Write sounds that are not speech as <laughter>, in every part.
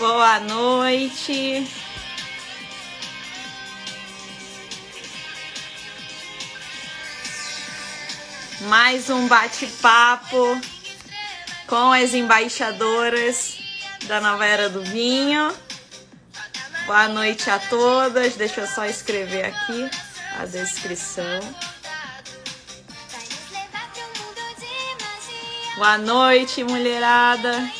Boa noite. Mais um bate-papo com as embaixadoras da Nova Era do Vinho. Boa noite a todas. Deixa eu só escrever aqui a descrição. Boa noite, mulherada.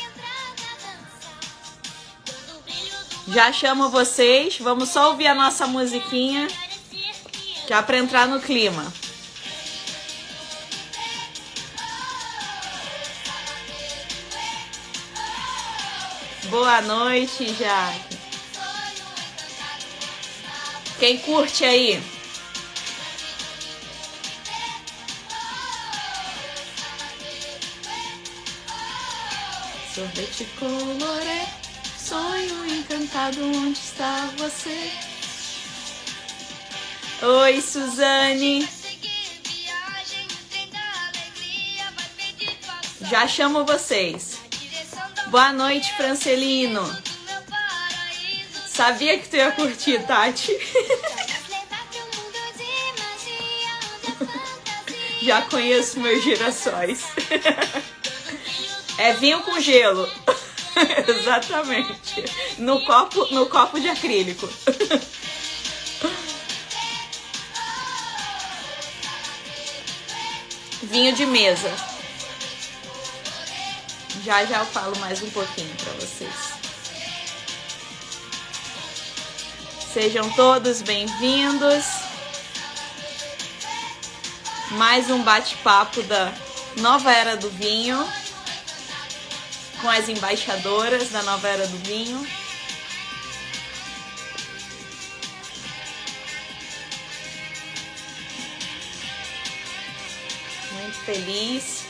Já chamo vocês. Vamos só ouvir a nossa musiquinha, já para entrar no clima. Boa noite, Jaque. Quem curte aí? Sorvete colorê, sonho encantado, onde está você? Oi, Suzane. Já chamo vocês. Boa noite, Francelino. Sabia que tu ia curtir, Tati. Já conheço meus girassóis. É vinho com gelo. <laughs> Exatamente. No copo, no copo de acrílico. Vinho de mesa. Já já eu falo mais um pouquinho para vocês. Sejam todos bem-vindos. Mais um bate-papo da Nova Era do Vinho com as embaixadoras da Nova Era do Vinho. Muito feliz.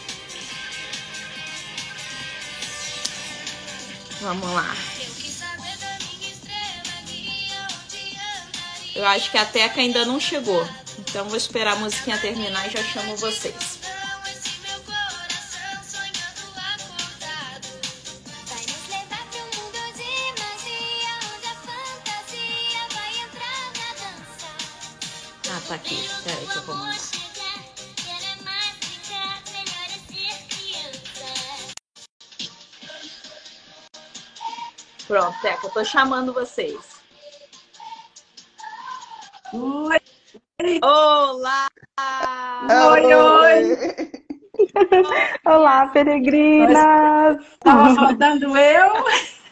Vamos lá. Eu acho que a Teca ainda não chegou. Então vou esperar a musiquinha terminar e já chamo vocês. Pronto, Teca, eu tô chamando vocês. Oi! Olá! Oi, oi! Olá, peregrinas! Estava faltando eu?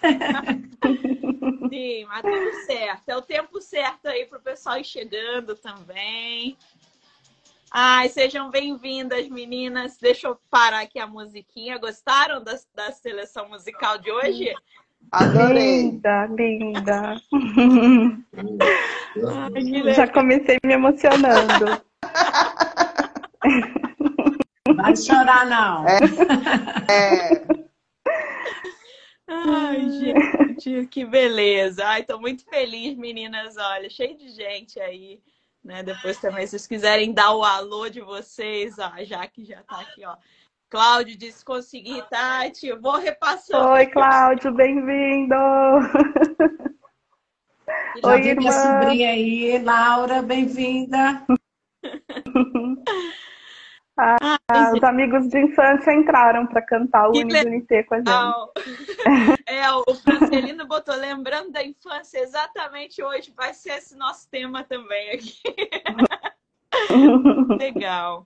<laughs> Sim, mas tudo certo. É o tempo certo aí pro pessoal ir chegando também. Ai, sejam bem-vindas, meninas. Deixa eu parar aqui a musiquinha. Gostaram da, da seleção musical de hoje? Adorei. Linda, linda. Ai, Já comecei me emocionando. Vai chorar, não. É, Ai, gente, que beleza. Ai, tô muito feliz, meninas. Olha, cheio de gente aí, né? Depois também, se vocês quiserem dar o alô de vocês, ó, já que já tá aqui, ó. Cláudio disse conseguir, Tati. Eu vou repassando. Oi, Cláudio, bem-vindo! Oi, vi minha irmã. sobrinha aí, Laura, bem-vinda. <laughs> Ah, Ai, os amigos de infância entraram para cantar o Unidunité com a gente. <laughs> É, o Francelino botou lembrando da infância exatamente hoje. Vai ser esse nosso tema também aqui. <laughs> Legal.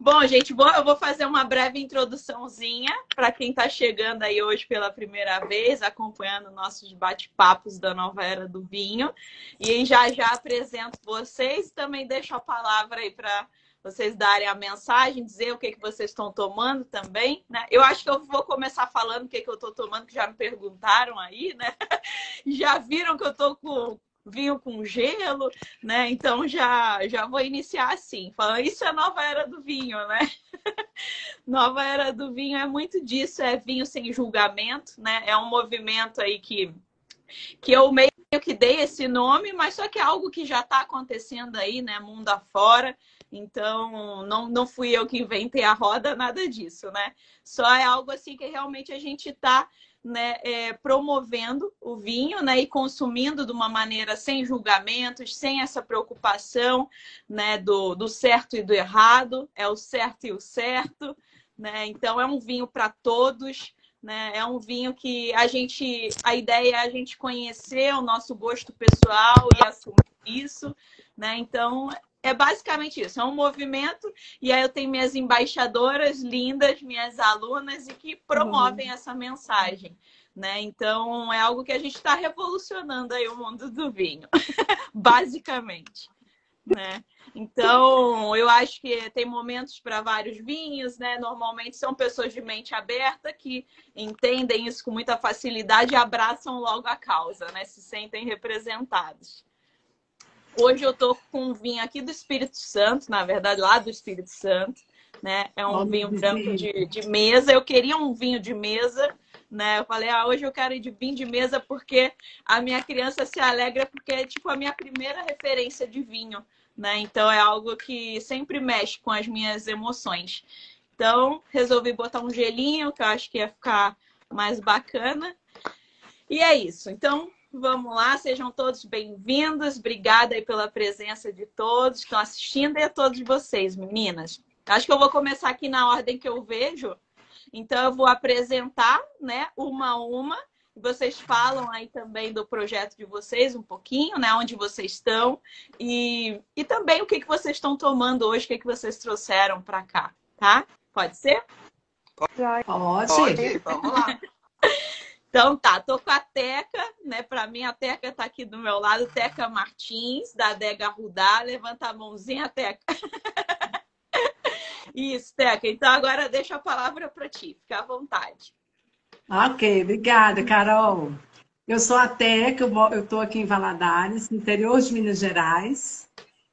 Bom, gente, eu vou fazer uma breve introduçãozinha para quem está chegando aí hoje pela primeira vez, acompanhando nossos bate-papos da nova era do vinho. E já já apresento vocês, também deixo a palavra aí para vocês darem a mensagem, dizer o que, que vocês estão tomando também, né? Eu acho que eu vou começar falando o que, que eu estou tomando, que já me perguntaram aí, né? <laughs> Já viram que eu estou com vinho com gelo, né? Então já já vou iniciar assim, falando isso é nova era do vinho, né? <laughs> nova era do vinho é muito disso, é vinho sem julgamento, né? É um movimento aí que que eu meio que dei esse nome, mas só que é algo que já está acontecendo aí, né, mundo afora. Então, não, não fui eu que inventei a roda, nada disso, né? Só é algo assim que realmente a gente está né, é, promovendo o vinho né, e consumindo de uma maneira sem julgamentos, sem essa preocupação né, do, do certo e do errado, é o certo e o certo. Né? Então, é um vinho para todos. Né? É um vinho que a gente, a ideia é a gente conhecer o nosso gosto pessoal e assumir isso, né? Então é basicamente isso, é um movimento, e aí eu tenho minhas embaixadoras lindas, minhas alunas, e que promovem uhum. essa mensagem. Né? Então é algo que a gente está revolucionando aí o mundo do vinho, <laughs> basicamente. Né? Então, eu acho que tem momentos para vários vinhos, né? Normalmente são pessoas de mente aberta que entendem isso com muita facilidade e abraçam logo a causa, né? Se sentem representados. Hoje eu tô com um vinho aqui do Espírito Santo, na verdade, lá do Espírito Santo, né? É um vinho branco de, de mesa. Eu queria um vinho de mesa, né? Eu falei, ah, hoje eu quero ir de vinho de mesa porque a minha criança se alegra porque é tipo a minha primeira referência de vinho, né? Então é algo que sempre mexe com as minhas emoções. Então, resolvi botar um gelinho, que eu acho que ia ficar mais bacana. E é isso. Então, Vamos lá, sejam todos bem-vindos. Obrigada aí pela presença de todos que estão assistindo e a todos vocês, meninas. Acho que eu vou começar aqui na ordem que eu vejo. Então, eu vou apresentar, né, uma a uma. Vocês falam aí também do projeto de vocês um pouquinho, né, onde vocês estão e, e também o que, que vocês estão tomando hoje, o que, que vocês trouxeram para cá, tá? Pode ser? Pode. Pode. Vamos lá. <laughs> Então tá, tô com a Teca, né? Para mim a Teca tá aqui do meu lado, Teca Martins, da Adega Rudá. Levanta a mãozinha, Teca. <laughs> Isso, Teca. Então agora deixa a palavra para ti, fica à vontade. Ok, obrigada, Carol. Eu sou a Teca, eu estou aqui em Valadares, interior de Minas Gerais,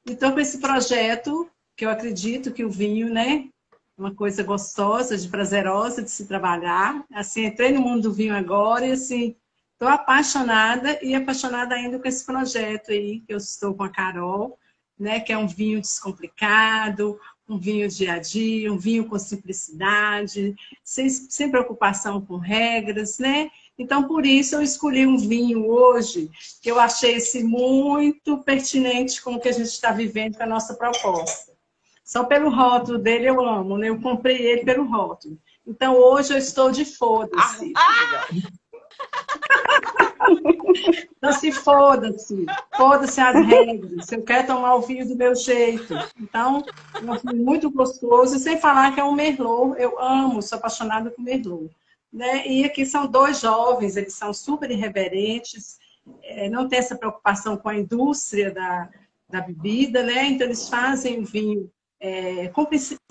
e estou com esse projeto que eu acredito que o vinho, né, uma coisa gostosa, de prazerosa de se trabalhar. Assim, entrei no mundo do vinho agora e assim, estou apaixonada e apaixonada ainda com esse projeto aí que eu estou com a Carol, né, que é um vinho descomplicado, um vinho dia a dia, um vinho com simplicidade, sem, sem preocupação com regras, né? Então, por isso, eu escolhi um vinho hoje que eu achei esse muito pertinente com o que a gente está vivendo com a nossa proposta. Só pelo rótulo dele eu amo, né? Eu comprei ele pelo rótulo. Então hoje eu estou de foda-se. Ah! <laughs> Então se foda-se. Foda-se as regras. Eu quero tomar o vinho do meu jeito. Então, é um muito gostoso. E sem falar que é um Merlot. Eu amo, sou apaixonada por Merlot. Né? E aqui são dois jovens, eles são super irreverentes, é, não tem essa preocupação com a indústria da, da bebida, né? Então eles fazem o vinho é, com,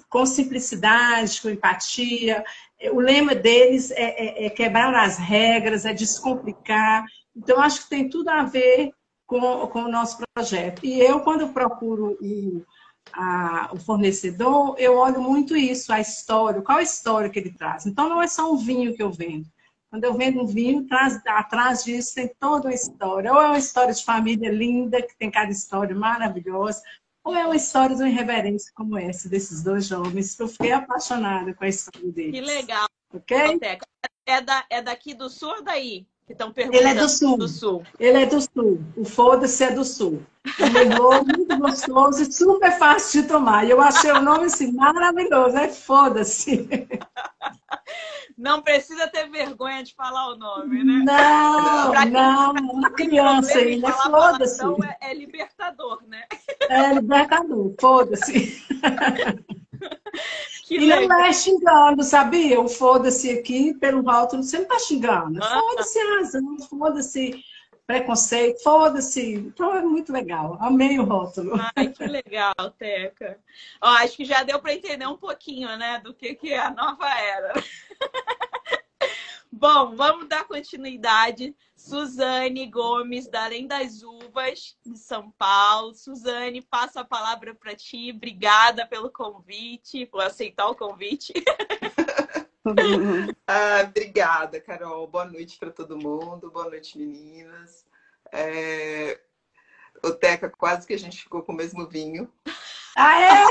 com, simplicidade, com empatia. O lema deles é, é, é, quebrar as regras, é descomplicar. Então, acho que tem tudo a ver com, com o nosso projeto. E eu, quando procuro o, a, o fornecedor, eu olho muito isso, a história, qual a história que ele traz. Então, não é só um vinho que eu vendo. Quando eu vendo um vinho, traz, atrás disso tem toda uma história. Ou é uma história de família linda, que tem cada história maravilhosa, ou é uma história de uma irreverência como essa, desses dois jovens, que eu fiquei apaixonada com a história deles. Que legal. Ok? É, da, é daqui do sul ou daí? Que estão perguntando. Ele é do sul. do sul. Ele é do sul. O foda-se é do sul. Um Merlot muito gostoso e super fácil de tomar. Eu achei o nome assim maravilhoso, é foda-se. Não precisa ter vergonha de falar o nome, né? Não, pra não, uma criança ainda, foda-se. É, é libertador, né? É libertador, foda-se. <laughs> Que e legal. não é xingando, sabia? O foda-se aqui pelo rótulo, você não tá xingando. Ah, foda-se razão, foda-se preconceito, foda-se. Então é muito legal. Amei o rótulo. Ai, que legal, Teca. Ó, acho que já deu para entender um pouquinho, né, do que, que é a nova era. <laughs> Bom, vamos dar continuidade. Suzane Gomes, da Além das Uvas, de São Paulo. Suzane, passo a palavra para ti. Obrigada pelo convite, por aceitar o convite. <laughs> ah, obrigada, Carol. Boa noite para todo mundo. Boa noite, meninas. É... O Teca, quase que a gente ficou com o mesmo vinho. Ah, é?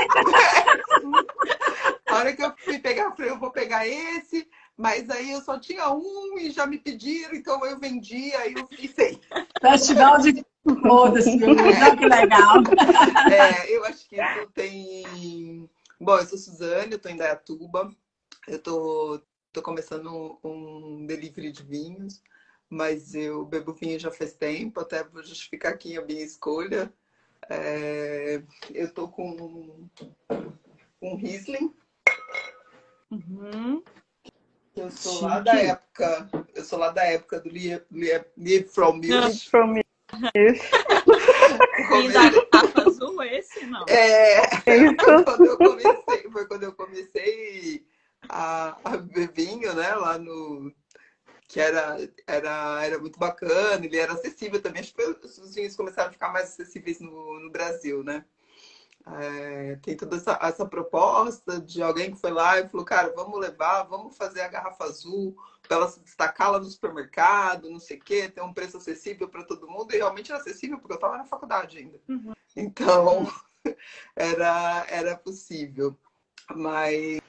<laughs> a hora que eu fui pegar, eu falei, eu vou pegar esse. Mas aí eu só tinha um e já me pediram, então eu vendi, aí eu fiz sem. <laughs> Festival de foda-se, é. que legal. <laughs> É, eu acho que isso tem. Bom, eu sou Suzane, eu tô em Dayatuba. Eu tô, tô começando um, um delivery de vinhos, mas eu bebo vinho já faz tempo, até vou justificar aqui a minha escolha. É, eu tô com um Riesling. Uhum. Eu sou Chique. lá da época, eu sou lá da época do Live From Music. From Music. E da capa azul esse, não? É, foi quando eu comecei, foi quando eu comecei a, a beber vinho, né, lá no que era, era, era muito bacana, ele era acessível também. Acho que os vinhos começaram a ficar mais acessíveis no, no Brasil, né? É, tem toda essa, essa proposta de alguém que foi lá e falou, cara, vamos levar, vamos fazer a garrafa azul para ela se destacar lá no supermercado, não sei o quê, ter um preço acessível para todo mundo. E realmente era acessível, porque eu estava na faculdade ainda. Uhum. Então, <laughs> era, era possível. Mas,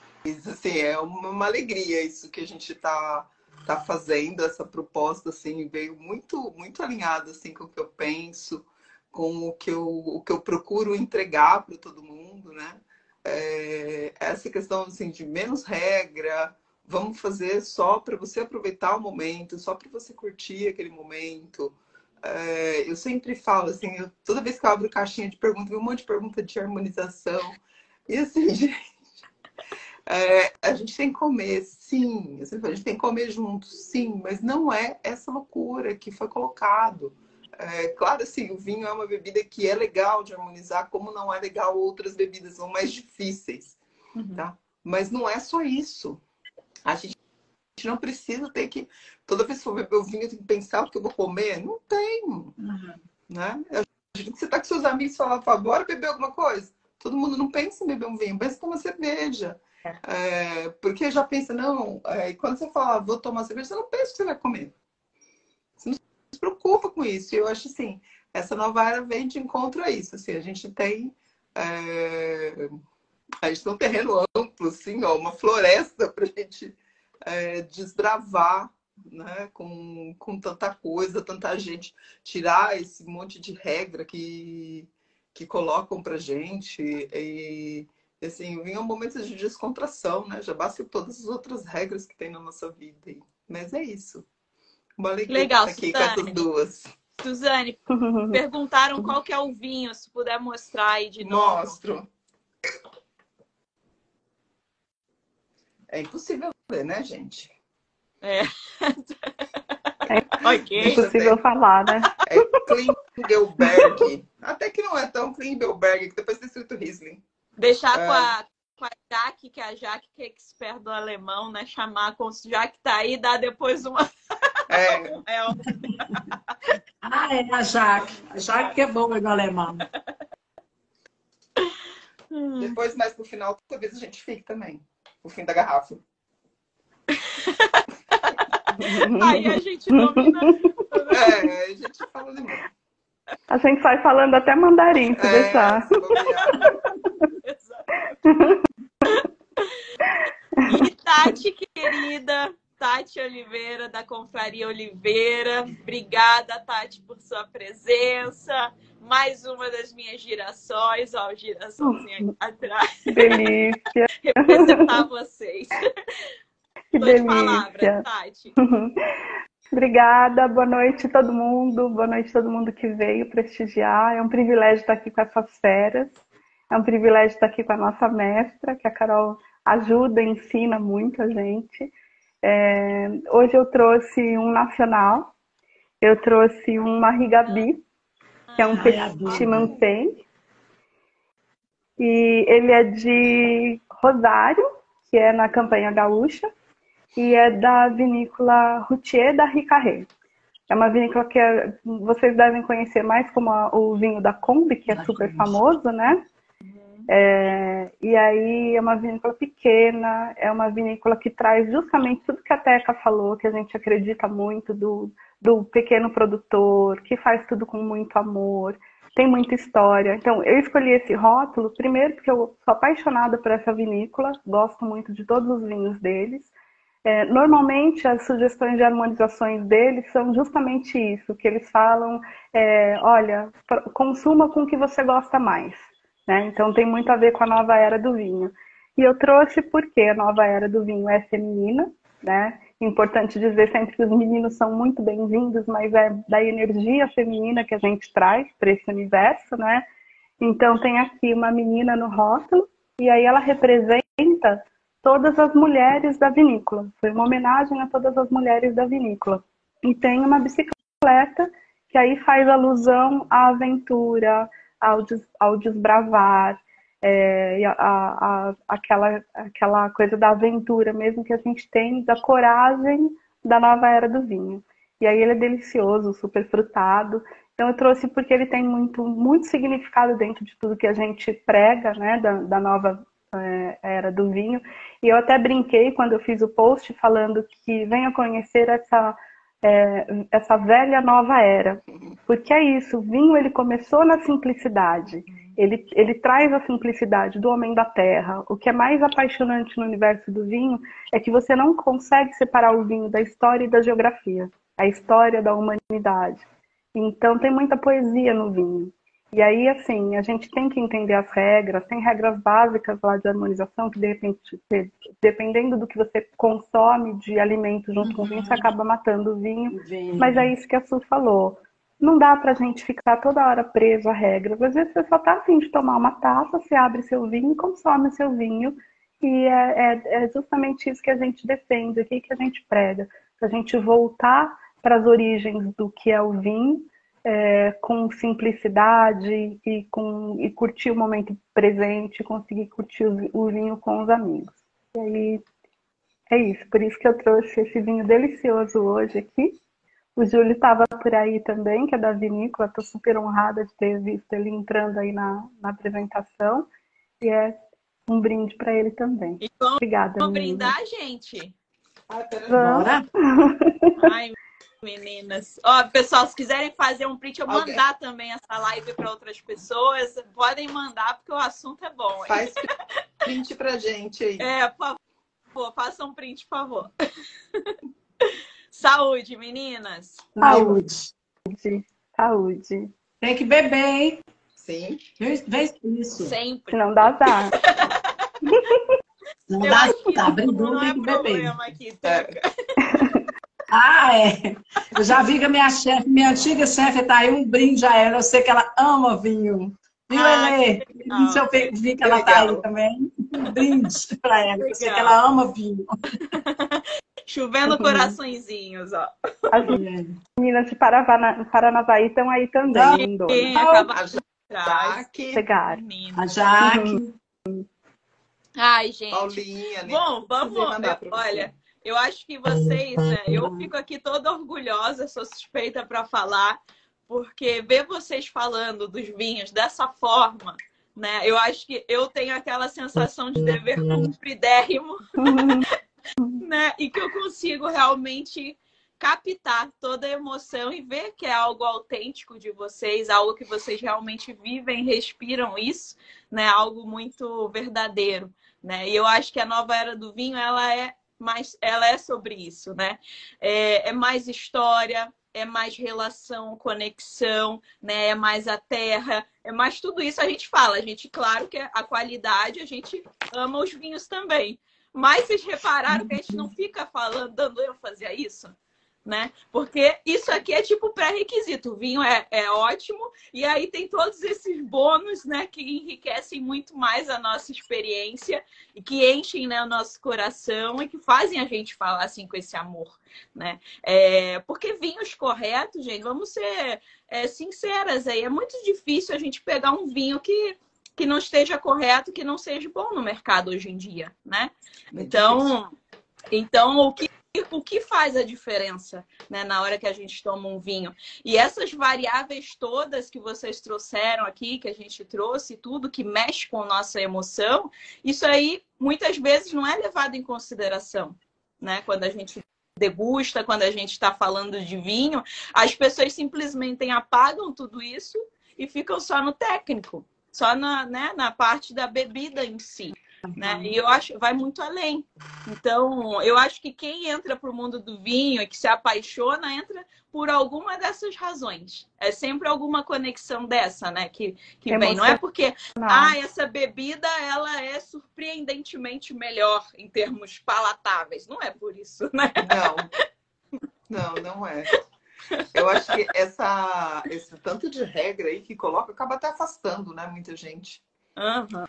assim, é uma, uma alegria isso que a gente está tá fazendo, essa proposta, assim, veio muito, muito alinhada, assim, com o que eu penso, com o que eu, o que eu procuro entregar para todo mundo, né? É, essa questão assim, de menos regra, vamos fazer só para você aproveitar o momento, só para você curtir aquele momento. É, eu sempre falo assim, eu, toda vez que eu abro caixinha de perguntas, um monte de pergunta de harmonização. E assim, <laughs> gente, é, a gente tem que comer, sim. A gente tem que comer junto, sim, mas não é essa loucura que foi colocado. É, claro, assim, o vinho é uma bebida que é legal de harmonizar, como não é legal outras bebidas, são mais difíceis, uhum. tá? Mas não é só isso. A gente não precisa ter que, toda vez que for beber o vinho, tenho que pensar o que eu vou comer. Não tem, uhum. né? Você tá com seus amigos e fala, bora beber alguma coisa. Todo mundo não pensa em beber um vinho, pensa em tomar cerveja. É. É, porque já pensa, não, é, quando você fala, vou tomar cerveja, você não pensa que você vai comer se preocupa com isso. E eu acho assim, essa nova era vem de encontro a isso. Assim, a gente tem. É... A gente tem um terreno amplo, assim, ó, uma floresta para a gente é, desbravar né, com, com tanta coisa, tanta gente, tirar esse monte de regra que, que colocam para gente. E, assim, vinham momentos de descontração, né? Já basta todas as outras regras que tem na nossa vida. Mas é isso. Uma alegria Legal, aqui Suzane. com essas duas. Suzane, <laughs> perguntaram qual que é o vinho, se puder mostrar aí de novo. Mostro. É impossível ver, né, gente? É. <laughs> É okay. impossível falar, né? É Klingelberg. Até que não é tão Klingelberg, que depois tem escrito Riesling. Deixar é. com, a, com a Jaque, que é a Jaque que é expert do alemão, né? Chamar com já que tá aí, dar depois uma é. é. Ah, é a Jaque. A Jaque que é boa no alemão. Depois, mais pro final, talvez a gente fique também. O fim da garrafa. Aí a gente domina. É, a gente fala demais. A gente sai falando até mandarim, se é, deixar. <laughs> e Tati, querida, Tati Oliveira, da Confraria Oliveira. Obrigada, Tati, por sua presença. Mais uma das minhas girassóis, ó, o girassolzinho aqui atrás. Delícia. <laughs> Representar vocês. <laughs> Que Tô delícia. palavra, Tati. <laughs> Obrigada, boa noite todo mundo, boa noite todo mundo que veio prestigiar. É um privilégio estar aqui com essas feras, é um privilégio estar aqui com a nossa mestra, que a Carol ajuda, ensina muito a gente. É, hoje eu trouxe um nacional, eu trouxe um Marigabi, que é um petit mampé. E ele é de Rosário, que é na campanha gaúcha, e é da vinícola Routier da Ricarré. É uma vinícola que é, vocês devem conhecer mais como a, o vinho da Kombi, que é super famoso, né? É, e aí é uma vinícola pequena, é uma vinícola que traz justamente tudo que a Teca falou, que a gente acredita muito do, do pequeno produtor, que faz tudo com muito amor, tem muita história. Então, eu escolhi esse rótulo, primeiro porque eu sou apaixonada por essa vinícola, gosto muito de todos os vinhos deles. É, normalmente as sugestões de harmonizações deles são justamente isso, que eles falam, é, olha, consuma com o que você gosta mais. Né? Então tem muito a ver com a nova era do vinho. E eu trouxe porque a nova era do vinho é feminina, né? Importante dizer sempre que os meninos são muito bem-vindos, mas é da energia feminina que a gente traz para esse universo, né? Então tem aqui uma menina no rótulo e aí ela representa todas as mulheres da vinícola. Foi uma homenagem a todas as mulheres da vinícola. E tem uma bicicleta que aí faz alusão à aventura, ao, des, ao desbravar, é, a, a, aquela, aquela coisa da aventura mesmo que a gente tem, da coragem da nova era do vinho. E aí ele é delicioso, super frutado. Então eu trouxe porque ele tem muito, muito significado dentro de tudo que a gente prega, né, da, da nova é, era do vinho. E eu até brinquei quando eu fiz o post falando que venha conhecer essa é, essa velha nova era, porque é isso. O vinho ele começou na simplicidade. Ele, ele traz a simplicidade do homem da terra. O que é mais apaixonante no universo do vinho é que você não consegue separar o vinho da história e da geografia, a história da humanidade. Então tem muita poesia no vinho. E aí, assim, a gente tem que entender as regras, tem regras básicas lá de harmonização, que de repente, dependendo do que você consome de alimento junto uhum. com o vinho, você uhum. acaba matando o vinho. vinho. Mas é isso que a Su falou. Não dá pra gente ficar toda hora preso a regras. Às vezes você só tá afim de tomar uma taça, você abre seu vinho e consome seu vinho. E é, é, é justamente isso que a gente defende aqui, que a gente prega. A gente voltar para as origens do que é o vinho, é, com simplicidade e, com, e curtir o momento presente, conseguir curtir o, o vinho com os amigos. E aí é isso, por isso que eu trouxe esse vinho delicioso hoje aqui. O Júlio estava por aí também, que é da vinícola. Estou super honrada de ter visto ele entrando aí na, na apresentação. E é um brinde para ele também. E vamos, Obrigada. Vamos brindar, gente? Bora! Ai, meninas. Ó, pessoal, se quiserem fazer um print, eu okay. mandar também essa live para outras pessoas, podem mandar, porque o assunto é bom. Hein? Faz print pra gente aí. É, por favor, faça um print, por favor. Saúde, meninas. Saúde. Saúde. Tem que beber, hein? Sim. Vê isso. Sempre. Não dá azar. Não dá, tá brindando, tem é que beber. Aqui, é. Ah, é. Eu já vi que a minha chefe, minha antiga chefe tá aí, um brinde a ela. Eu sei que ela ama vinho. Viu, ah, Elê? Isso eu vi que ela tá aí também. Um brinde para ela. Eu sei que ela ama vinho. <laughs> Chovendo uhum. coraçõezinhos, ó. As meninas de Paranavaí estão aí também. Sim, a Jaque. Chegar. A Jaque. Ai, gente. Paulinha, né? Bom, vamos. Olha, eu acho que vocês, né? Eu fico aqui toda orgulhosa, sou suspeita para falar, porque ver vocês falando dos vinhos dessa forma né? Eu acho que eu tenho aquela sensação de dever cumpridérrimo <laughs> né? E que eu consigo realmente captar toda a emoção e ver que é algo autêntico de vocês, algo que vocês realmente vivem, respiram isso, né? Algo muito verdadeiro, né? E eu acho que a nova era do vinho, ela é mais, ela é sobre isso, né? É, é mais história, é mais relação, conexão, né? É mais a terra, é mais tudo isso. A gente fala, a gente, claro que a qualidade, a gente ama os vinhos também. Mas vocês repararam que a gente não fica falando, dando ênfase a isso? Né? Porque isso aqui é tipo pré-requisito. O vinho é, é ótimo e aí tem todos esses bônus, né, que enriquecem muito mais a nossa experiência e que enchem né, o nosso coração e que fazem a gente falar assim com esse amor, né? É, porque vinhos corretos, gente, vamos ser é, sinceras aí, é muito difícil a gente pegar um vinho que que não esteja correto, que não seja bom no mercado hoje em dia, né? Então, então o que o que faz a diferença né, na hora que a gente toma um vinho? E essas variáveis todas que vocês trouxeram aqui, que a gente trouxe, tudo que mexe com nossa emoção, isso aí muitas vezes não é levado em consideração, né? Quando a gente degusta, quando a gente está falando de vinho, as pessoas simplesmente apagam tudo isso e ficam só no técnico só na, né, na parte da bebida em si. Né? E eu acho vai muito além. Então, eu acho que quem entra para o mundo do vinho e que se apaixona entra por alguma dessas razões. É sempre alguma conexão dessa, né? Que, que vem. Não é porque ah, essa bebida ela é surpreendentemente melhor em termos palatáveis. Não é por isso, né? Não, não, não é. Eu acho que essa, esse tanto de regra aí que coloca acaba até afastando, né, muita gente. Uhum.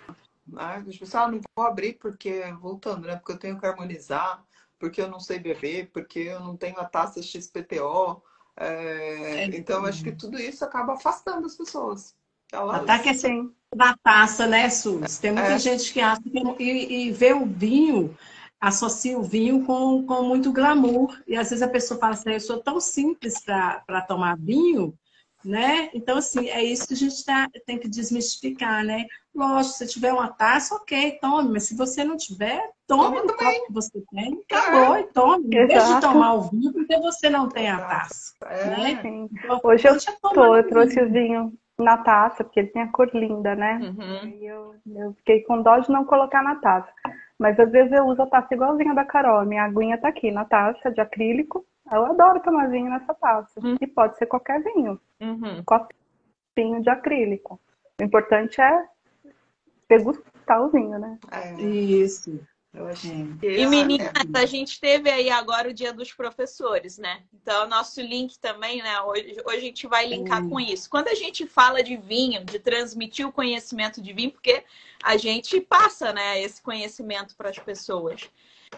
Ah, as pessoas ah, não vou abrir porque, voltando, né? Porque eu tenho que harmonizar, porque eu não sei beber, porque eu não tenho a taça XPTO. É, é, então, acho que tudo isso acaba afastando as pessoas. Elas... Até que assim, da taça, né, Sus? Tem muita é. gente que acha que e, e vê o vinho, associa o vinho com, com muito glamour. E às vezes a pessoa fala assim, eu sou tão simples para tomar vinho, né? Então, assim, é isso que a gente tá, tem que desmistificar, né? Lógico, se tiver uma taça, ok, tome, mas se você não tiver, tome copo que você tem, acabou, é. e tome. Em vez de tomar o vinho, porque você não tem a taça. É. Né? Então, Hoje eu, tô, eu trouxe o vinho na taça, porque ele tem a cor linda, né? Uhum. E eu, eu fiquei com dó de não colocar na taça. Mas às vezes eu uso a taça igualzinha da Carol. Minha aguinha tá aqui na taça de acrílico. Eu adoro tomar vinho nessa taça. Uhum. E pode ser qualquer vinho. Uhum. Copinho de acrílico. O importante é degustar o vinho, né? É. Isso. E meninas, a gente teve aí agora o dia dos professores, né? Então, o nosso link também, né? Hoje, hoje a gente vai linkar hum. com isso. Quando a gente fala de vinho, de transmitir o conhecimento de vinho, porque a gente passa, né, esse conhecimento para as pessoas.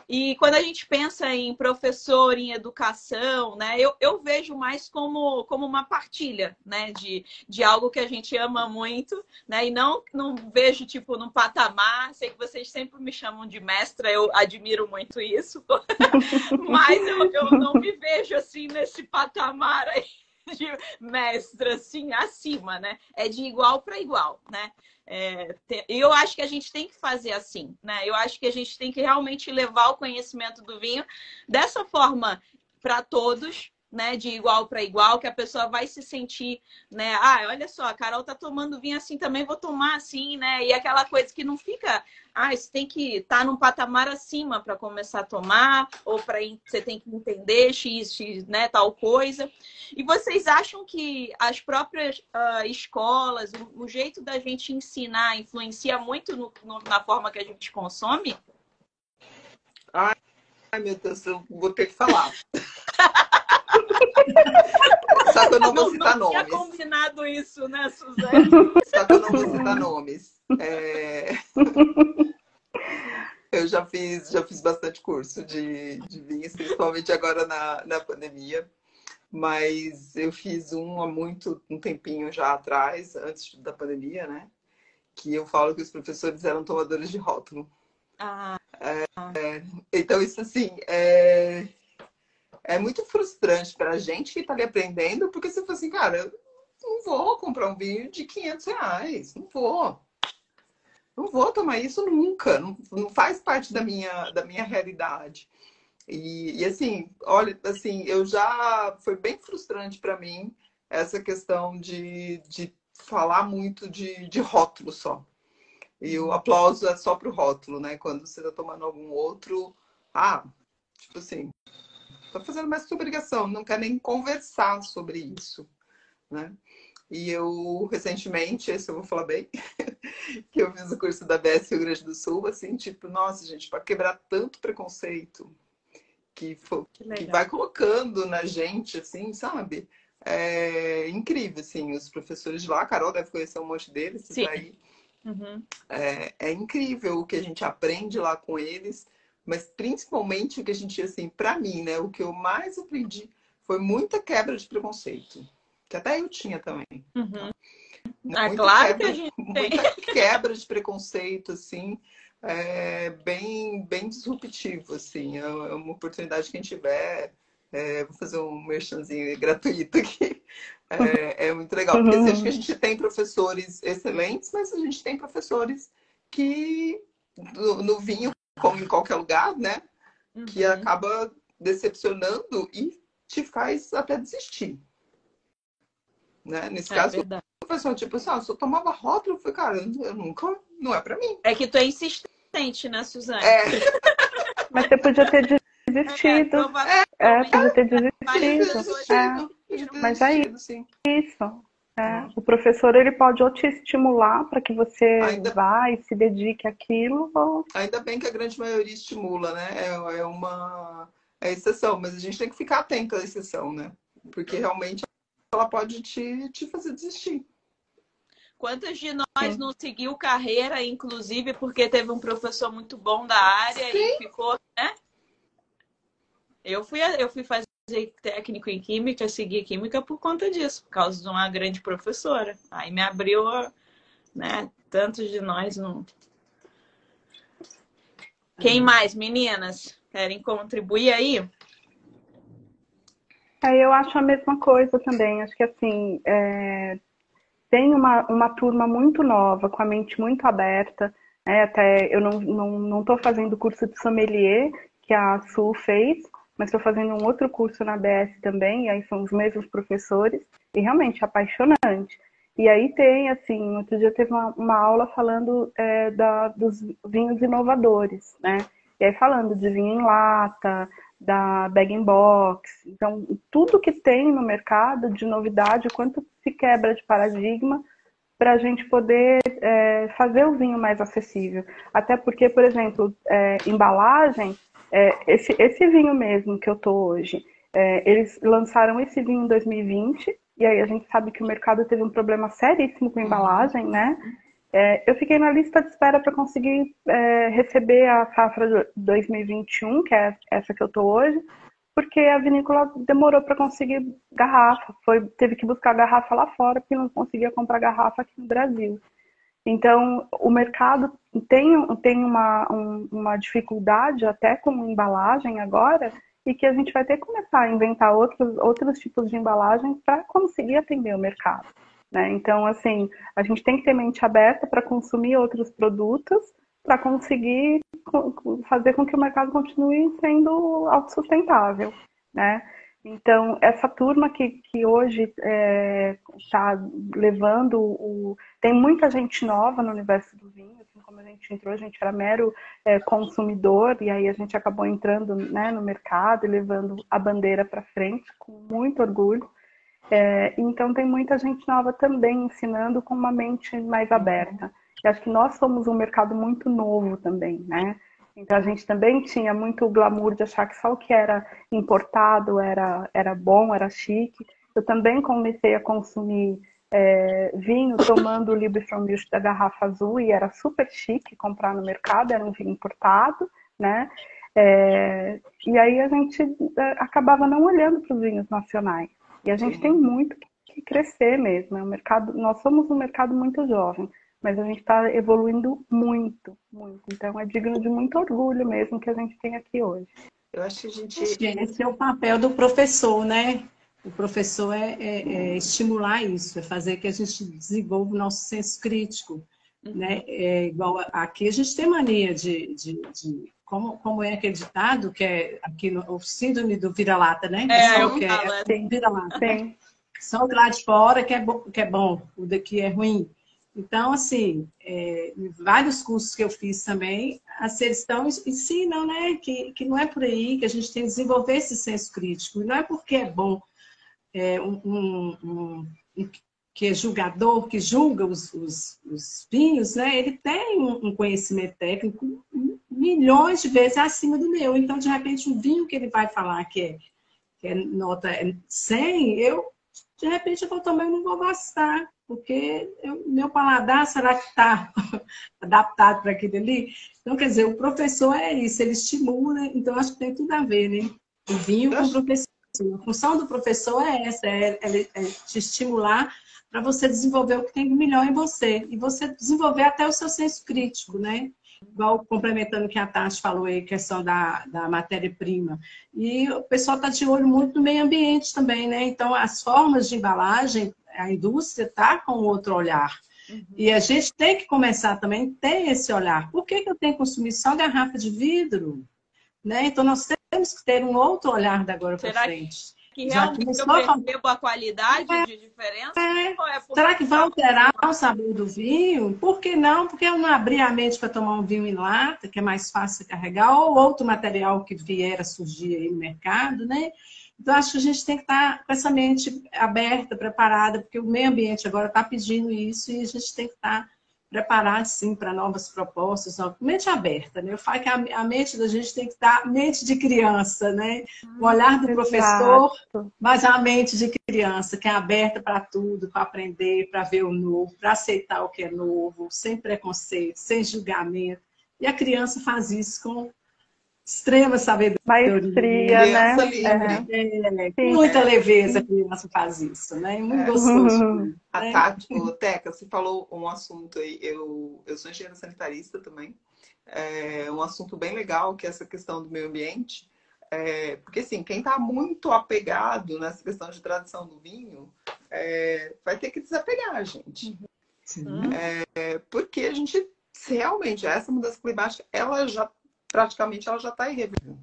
E quando a gente pensa em professor, em educação, né, eu, eu vejo mais como, como uma partilha, né, de, de algo que a gente ama muito, né, e não, não vejo, tipo, num patamar, sei que vocês sempre me chamam de mestra, eu admiro muito isso, <laughs> mas eu, eu não me vejo, assim, nesse patamar aí de mestra, assim, acima, né, é de igual para igual, né, é, eu acho que a gente tem que fazer assim, né? Eu acho que a gente tem que realmente levar o conhecimento do vinho dessa forma para todos, né, de igual para igual, que a pessoa vai se sentir, né, ah, olha só, a Carol tá tomando vinho assim, também vou tomar assim, né? E aquela coisa que não fica, ah, você tem que estar tá num patamar acima para começar a tomar, ou para você tem que entender x, x, né, tal coisa. E vocês acham que as próprias uh, escolas, o, o, jeito da gente ensinar influencia muito no, no, na forma que a gente consome? Ai, meu Deus, eu vou ter que falar. <laughs> <laughs> Só que eu não vou citar não, nomes. Tinha combinado isso, né, Suzane? <laughs> Só que eu não vou citar nomes. É... <laughs> Eu já fiz, já fiz bastante curso de, de vinhos, principalmente agora na, na pandemia. Mas eu fiz um há muito um tempinho já atrás, antes da pandemia, né? Que eu falo que os professores eram tomadores de rótulo. Ah. É, é, então, isso assim, é, é muito frustrante para a gente que está ali aprendendo, porque você fala assim, cara, eu não vou comprar um vinho de 500 reais, não vou. Não vou tomar isso nunca, não, não faz parte da minha, da minha realidade. E, e assim, olha, assim, eu já foi bem frustrante para mim essa questão de, de falar muito de, de rótulo só. E o aplauso é só pro rótulo, né? Quando você está tomando algum outro, ah, tipo assim, Estou fazendo mais sua obrigação, não quer nem conversar sobre isso, né? E eu, recentemente, esse eu vou falar bem, <laughs> que eu fiz o curso da BS Rio Grande do Sul, assim, tipo, nossa, gente, para quebrar tanto preconceito que, que, que, vai colocando na gente, assim, sabe? É incrível, assim, os professores de lá, a Carol deve conhecer um monte deles, Sim. Aí. Uhum. É, é incrível o que a gente aprende lá com eles mas principalmente o que a gente, assim, para mim, né, o que eu mais aprendi foi muita quebra de preconceito, que até eu tinha também. Uhum. Ah, claro quebra, que a gente muita quebra de preconceito, assim, é, bem, bem disruptivo, assim, é, é uma oportunidade que a gente tiver, é, vou fazer um merchanzinho gratuito aqui, é, é muito legal, porque assim, acho que a gente tem professores excelentes, mas a gente tem professores que no, no vinho como em qualquer lugar, né? Uhum. Que acaba decepcionando e te faz até desistir. Né? Nesse é caso, verdade. o pessoal, tipo assim, ah, se eu tomava rótulo, eu falei, cara, eu nunca, não é pra mim. É que tu é insistente, né, Suzane? É. <laughs> Mas você podia ter desistido. É, podia ter desistido. É. Mas é isso. É. O professor ele pode ou te estimular para que você Ainda... vá e se dedique àquilo. Ou... Ainda bem que a grande maioria estimula, né? É, é uma é exceção, mas a gente tem que ficar atento à exceção, né? Porque realmente ela pode te, te fazer desistir. Quantos de nós Sim. não seguiu carreira, inclusive porque teve um professor muito bom da área Sim. e ficou, né? Eu fui, eu fui fazer técnico em química, segui química por conta disso, por causa de uma grande professora. Aí me abriu, né? Tantos de nós não. Quem mais, meninas? Querem contribuir aí? É, eu acho a mesma coisa também. Acho que assim é... tem uma, uma turma muito nova, com a mente muito aberta. Né? Até eu não estou não, não fazendo o curso de sommelier que a Su fez, mas estou fazendo um outro curso na BS também, e aí são os mesmos professores, e realmente apaixonante. E aí tem, assim, outro dia teve uma, uma aula falando é, da, dos vinhos inovadores, né? E aí falando de vinho em lata, da bag in box, então tudo que tem no mercado de novidade, quanto se quebra de paradigma para a gente poder é, fazer o vinho mais acessível. Até porque, por exemplo, é, embalagem é, esse, esse vinho mesmo que eu tô hoje, é, eles lançaram esse vinho em 2020, e aí a gente sabe que o mercado teve um problema seríssimo com a embalagem, né? É, eu fiquei na lista de espera para conseguir é, receber a safra 2021, que é essa que eu tô hoje, porque a vinícola demorou para conseguir garrafa, foi, teve que buscar garrafa lá fora, porque não conseguia comprar garrafa aqui no Brasil. Então, o mercado tem, tem uma, um, uma dificuldade até com embalagem agora, e que a gente vai ter que começar a inventar outros, outros tipos de embalagem para conseguir atender o mercado. Né? Então, assim, a gente tem que ter mente aberta para consumir outros produtos, para conseguir fazer com que o mercado continue sendo autossustentável. Né? Então, essa turma que, que hoje está é, tá levando o. Tem muita gente nova no universo do vinho, assim como a gente entrou, a gente era mero é, consumidor, e aí a gente acabou entrando né, no mercado e levando a bandeira para frente com muito orgulho. É, então, tem muita gente nova também ensinando com uma mente mais aberta. E acho que nós somos um mercado muito novo também, né? Então a gente também tinha muito glamour de achar que só o que era importado era, era bom, era chique. Eu também comecei a consumir é, vinho tomando o Libre from Milch da garrafa azul e era super chique comprar no mercado, era um vinho importado, né? É, e aí a gente é, acabava não olhando para os vinhos nacionais. E a gente tem muito que crescer mesmo. É um mercado, nós somos um mercado muito jovem mas a gente está evoluindo muito, muito. Então é digno de muito orgulho mesmo que a gente tem aqui hoje. Eu acho que a gente. Esse é o papel do professor, né? O professor é, é, é estimular isso, é fazer que a gente desenvolva o nosso senso crítico. Né? É igual aqui a gente tem mania de, de, de como, como é aquele ditado que é aqui no o síndrome do vira-lata, né? É, eu que é, é vira-lata. Só o lá de fora que é, bom, que é bom, o daqui é ruim. Então, assim, é, vários cursos que eu fiz também, a seleção ensinam, né, que, que não é por aí, que a gente tem que desenvolver esse senso crítico. E não é porque é bom é, um, um, um, que é julgador, que julga os, os, os vinhos, né, ele tem um, conhecimento técnico milhões de vezes acima do meu. Então, de repente, um vinho que ele vai falar que é, que é nota 100, eu, de repente, eu vou tomar e não vou gostar porque eu, meu paladar será que está <laughs> adaptado para aquilo ali? Então, quer dizer, o professor é isso, ele estimula, então acho que tem tudo a ver, né? O vinho com o professor. A função do professor é essa, é, é, é te estimular para você desenvolver o que tem de melhor em você. E você desenvolver até o seu senso crítico, né? Igual complementando o que a Tati falou aí, questão da, da matéria-prima. E o pessoal está de olho muito no meio ambiente também, né? Então, as formas de embalagem a indústria está com outro olhar. Uhum. E a gente tem que começar também a ter esse olhar. Por que, que eu tenho que consumir só garrafa de vidro? Né? Então, nós temos que ter um outro olhar da agora para frente. que realmente eu percebo a qualidade é, de diferença? É. é Será que vai alterar o sabor do vinho? Por que não? Porque eu não abri a mente para tomar um vinho em lata, que é mais fácil carregar, ou outro material que vier a surgir aí no mercado, né? Então, acho que a gente tem que estar com essa mente aberta, preparada, porque o meio ambiente agora está pedindo isso e a gente tem que estar preparado, sim, para novas propostas, mente aberta, né? Eu falo que a, mente da gente tem que estar mente de criança, né? O olhar do professor, mas a mente de criança, que é aberta para tudo, para aprender, para ver o novo, para aceitar o que é novo, sem preconceito, sem julgamento. E a criança faz isso com extrema sabedoria. Maestria, né? É, é, muita leveza a criança faz isso, né? Muito é. gostoso. Uhum. A né? Tati, o Teca, você falou um assunto aí, eu, eu sou engenheira sanitarista também, é um assunto bem legal, que é essa questão do meio ambiente, é, porque assim, quem está muito apegado nessa questão de tradição do vinho, é, vai ter que desapegar, gente. Sim. É, porque a gente realmente, essa mudança climática, ela já praticamente ela já está irreversível.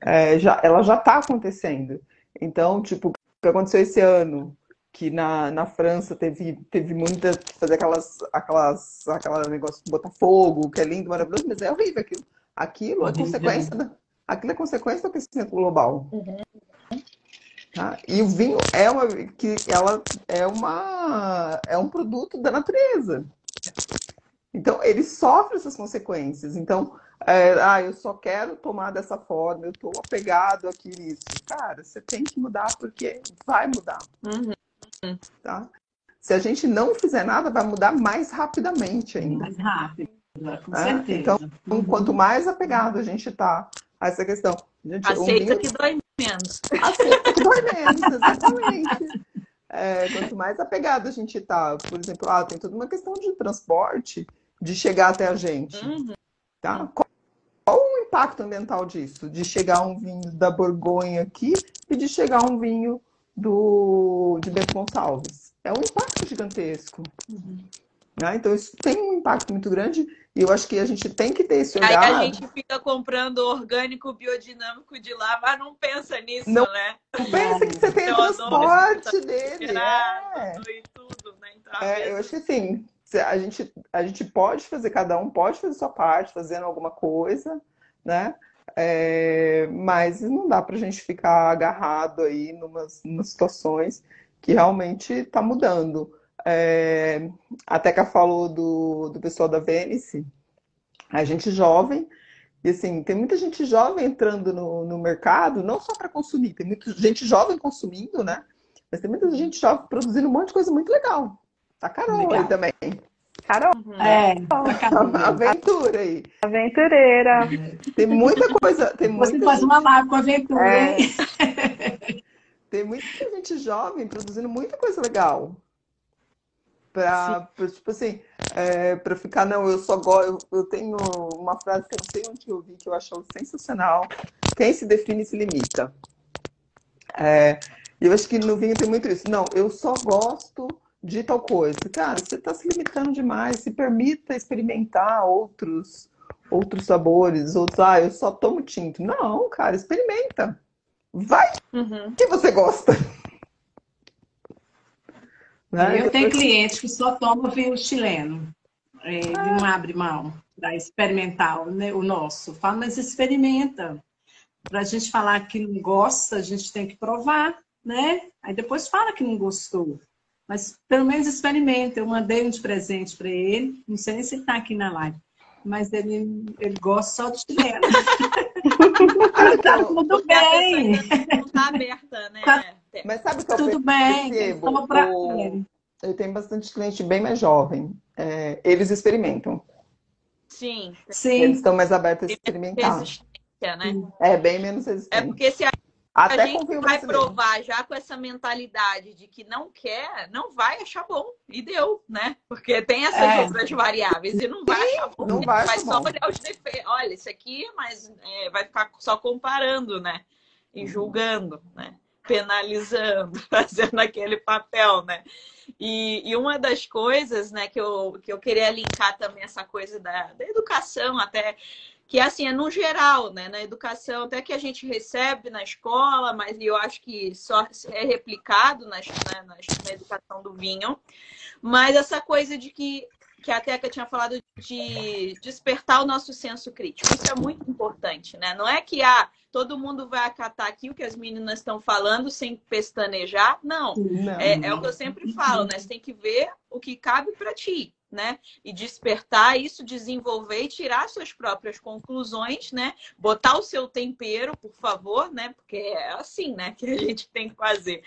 É, já, ela já está acontecendo. Então, tipo, o que aconteceu esse ano, que na, na França teve, teve muita. fazer aquelas, aquelas, aquela negócio de botar fogo, que é lindo, maravilhoso, mas é horrível aquilo. Aquilo é consequência da, aquilo é consequência do aquecimento global. Uhum. Tá? E o vinho é uma que ela é uma é um produto da natureza. Então ele sofre essas consequências. Então é, ah, eu só quero tomar dessa forma, eu estou apegado àquilo isso. Cara, você tem que mudar porque vai mudar. Uhum. Tá? Se a gente não fizer nada, vai mudar mais rapidamente ainda. Mais rápido, com é? certeza. Então, uhum. quanto mais apegado a gente está a essa questão. Gente, Aceita um que dói menos. Aceita que dói menos, exatamente. É, quanto mais apegado a gente está, por exemplo, ah, tem toda uma questão de transporte, de chegar até a gente. Uhum. Tá? Qual o impacto ambiental disso? De chegar um vinho da Borgonha aqui e de chegar um vinho do, de Bento Gonçalves. É um impacto gigantesco. Uhum. Né? Então, isso tem um impacto muito grande e eu acho que a gente tem que ter esse olhar. Aí a gente fica comprando orgânico biodinâmico de lá, mas não pensa nisso, não, né? Não pensa que você tem o transporte dele. É. E tudo, né? Então, é, eu acho que assim, a gente, a gente pode fazer, cada um pode fazer sua parte, fazendo alguma coisa, né? É, mas não dá para a gente ficar agarrado aí numas, numas situações que realmente está mudando. É, a Teca falou do, do pessoal da Vênice, a gente jovem, e assim, tem muita gente jovem entrando no, no mercado, não só para consumir, tem muita gente jovem consumindo, né? Mas tem muita gente jovem produzindo um monte de coisa muito legal. Tá Carol Legal. aí também. Carol. Uhum. É, tá <laughs> aventura aí. Aventureira. Tem muita coisa. Tem Você muita faz gente... uma com aventura, é. <laughs> tem muita gente jovem produzindo muita coisa legal. Pra, pra tipo assim, é, pra ficar, não, eu só gosto. Eu, eu, tenho uma frase que eu não sei onde eu vi, que eu acho sensacional. Quem se define se limita. É, eu acho que no vinho tem muito isso. Não, eu só gosto de tal coisa. Cara, você está se limitando demais. Se permita experimentar outros outros sabores, outros. Ah, eu só tomo tinto. Não, cara, experimenta. Vai uhum. que você gosta. Né? Eu tenho clientes que só tomam vinho chileno. Ele ah. não abre mão para experimentar né, o nosso. Fala, mas experimenta. Para a gente falar que não gosta, a gente tem que provar, né? Aí depois fala que não gostou. Mas pelo menos experimenta. Eu mandei um de presente para ele. Não sei nem se ele está aqui na live. Mas ele, ele gosta só do chileno. <laughs> tá tudo bem. Está aberta, né? Tá, Mas sabe o que eu Tudo bem. Pra... O... Eu tenho bastante cliente bem mais jovem. É, eles experimentam. Sim. Sim. Eles estão mais abertos a experimentar. Né? É bem menos resistente. É porque se a até a gente vai provar já com essa mentalidade de que não quer, não vai achar bom. E deu, né? Porque tem essas é. outras variáveis e não vai Sim, achar bom. Não vai, vai só bom. olhar os defeitos. Olha, isso aqui, mas é, vai ficar só comparando, né? E uhum. julgando, né? Penalizando, <laughs> fazendo aquele papel, né? E, e, uma das coisas, né, que eu, que eu queria linkar também essa coisa da, da educação, até que assim, é no geral, né? Na educação, até que a gente recebe na escola, mas eu acho que só é replicado nas, né, na educação do vinho. Mas essa coisa de que que a Teca tinha falado de despertar o nosso senso crítico. Isso é muito importante, né? Não é que ah, todo mundo vai acatar aqui o que as meninas estão falando sem pestanejar. Não. não é, é, o que eu sempre falo, né? Você tem que ver o que cabe para ti né? E despertar isso, desenvolver e tirar suas próprias conclusões, né? Botar o seu tempero, por favor, né? Porque é assim, né? Que a gente tem que fazer.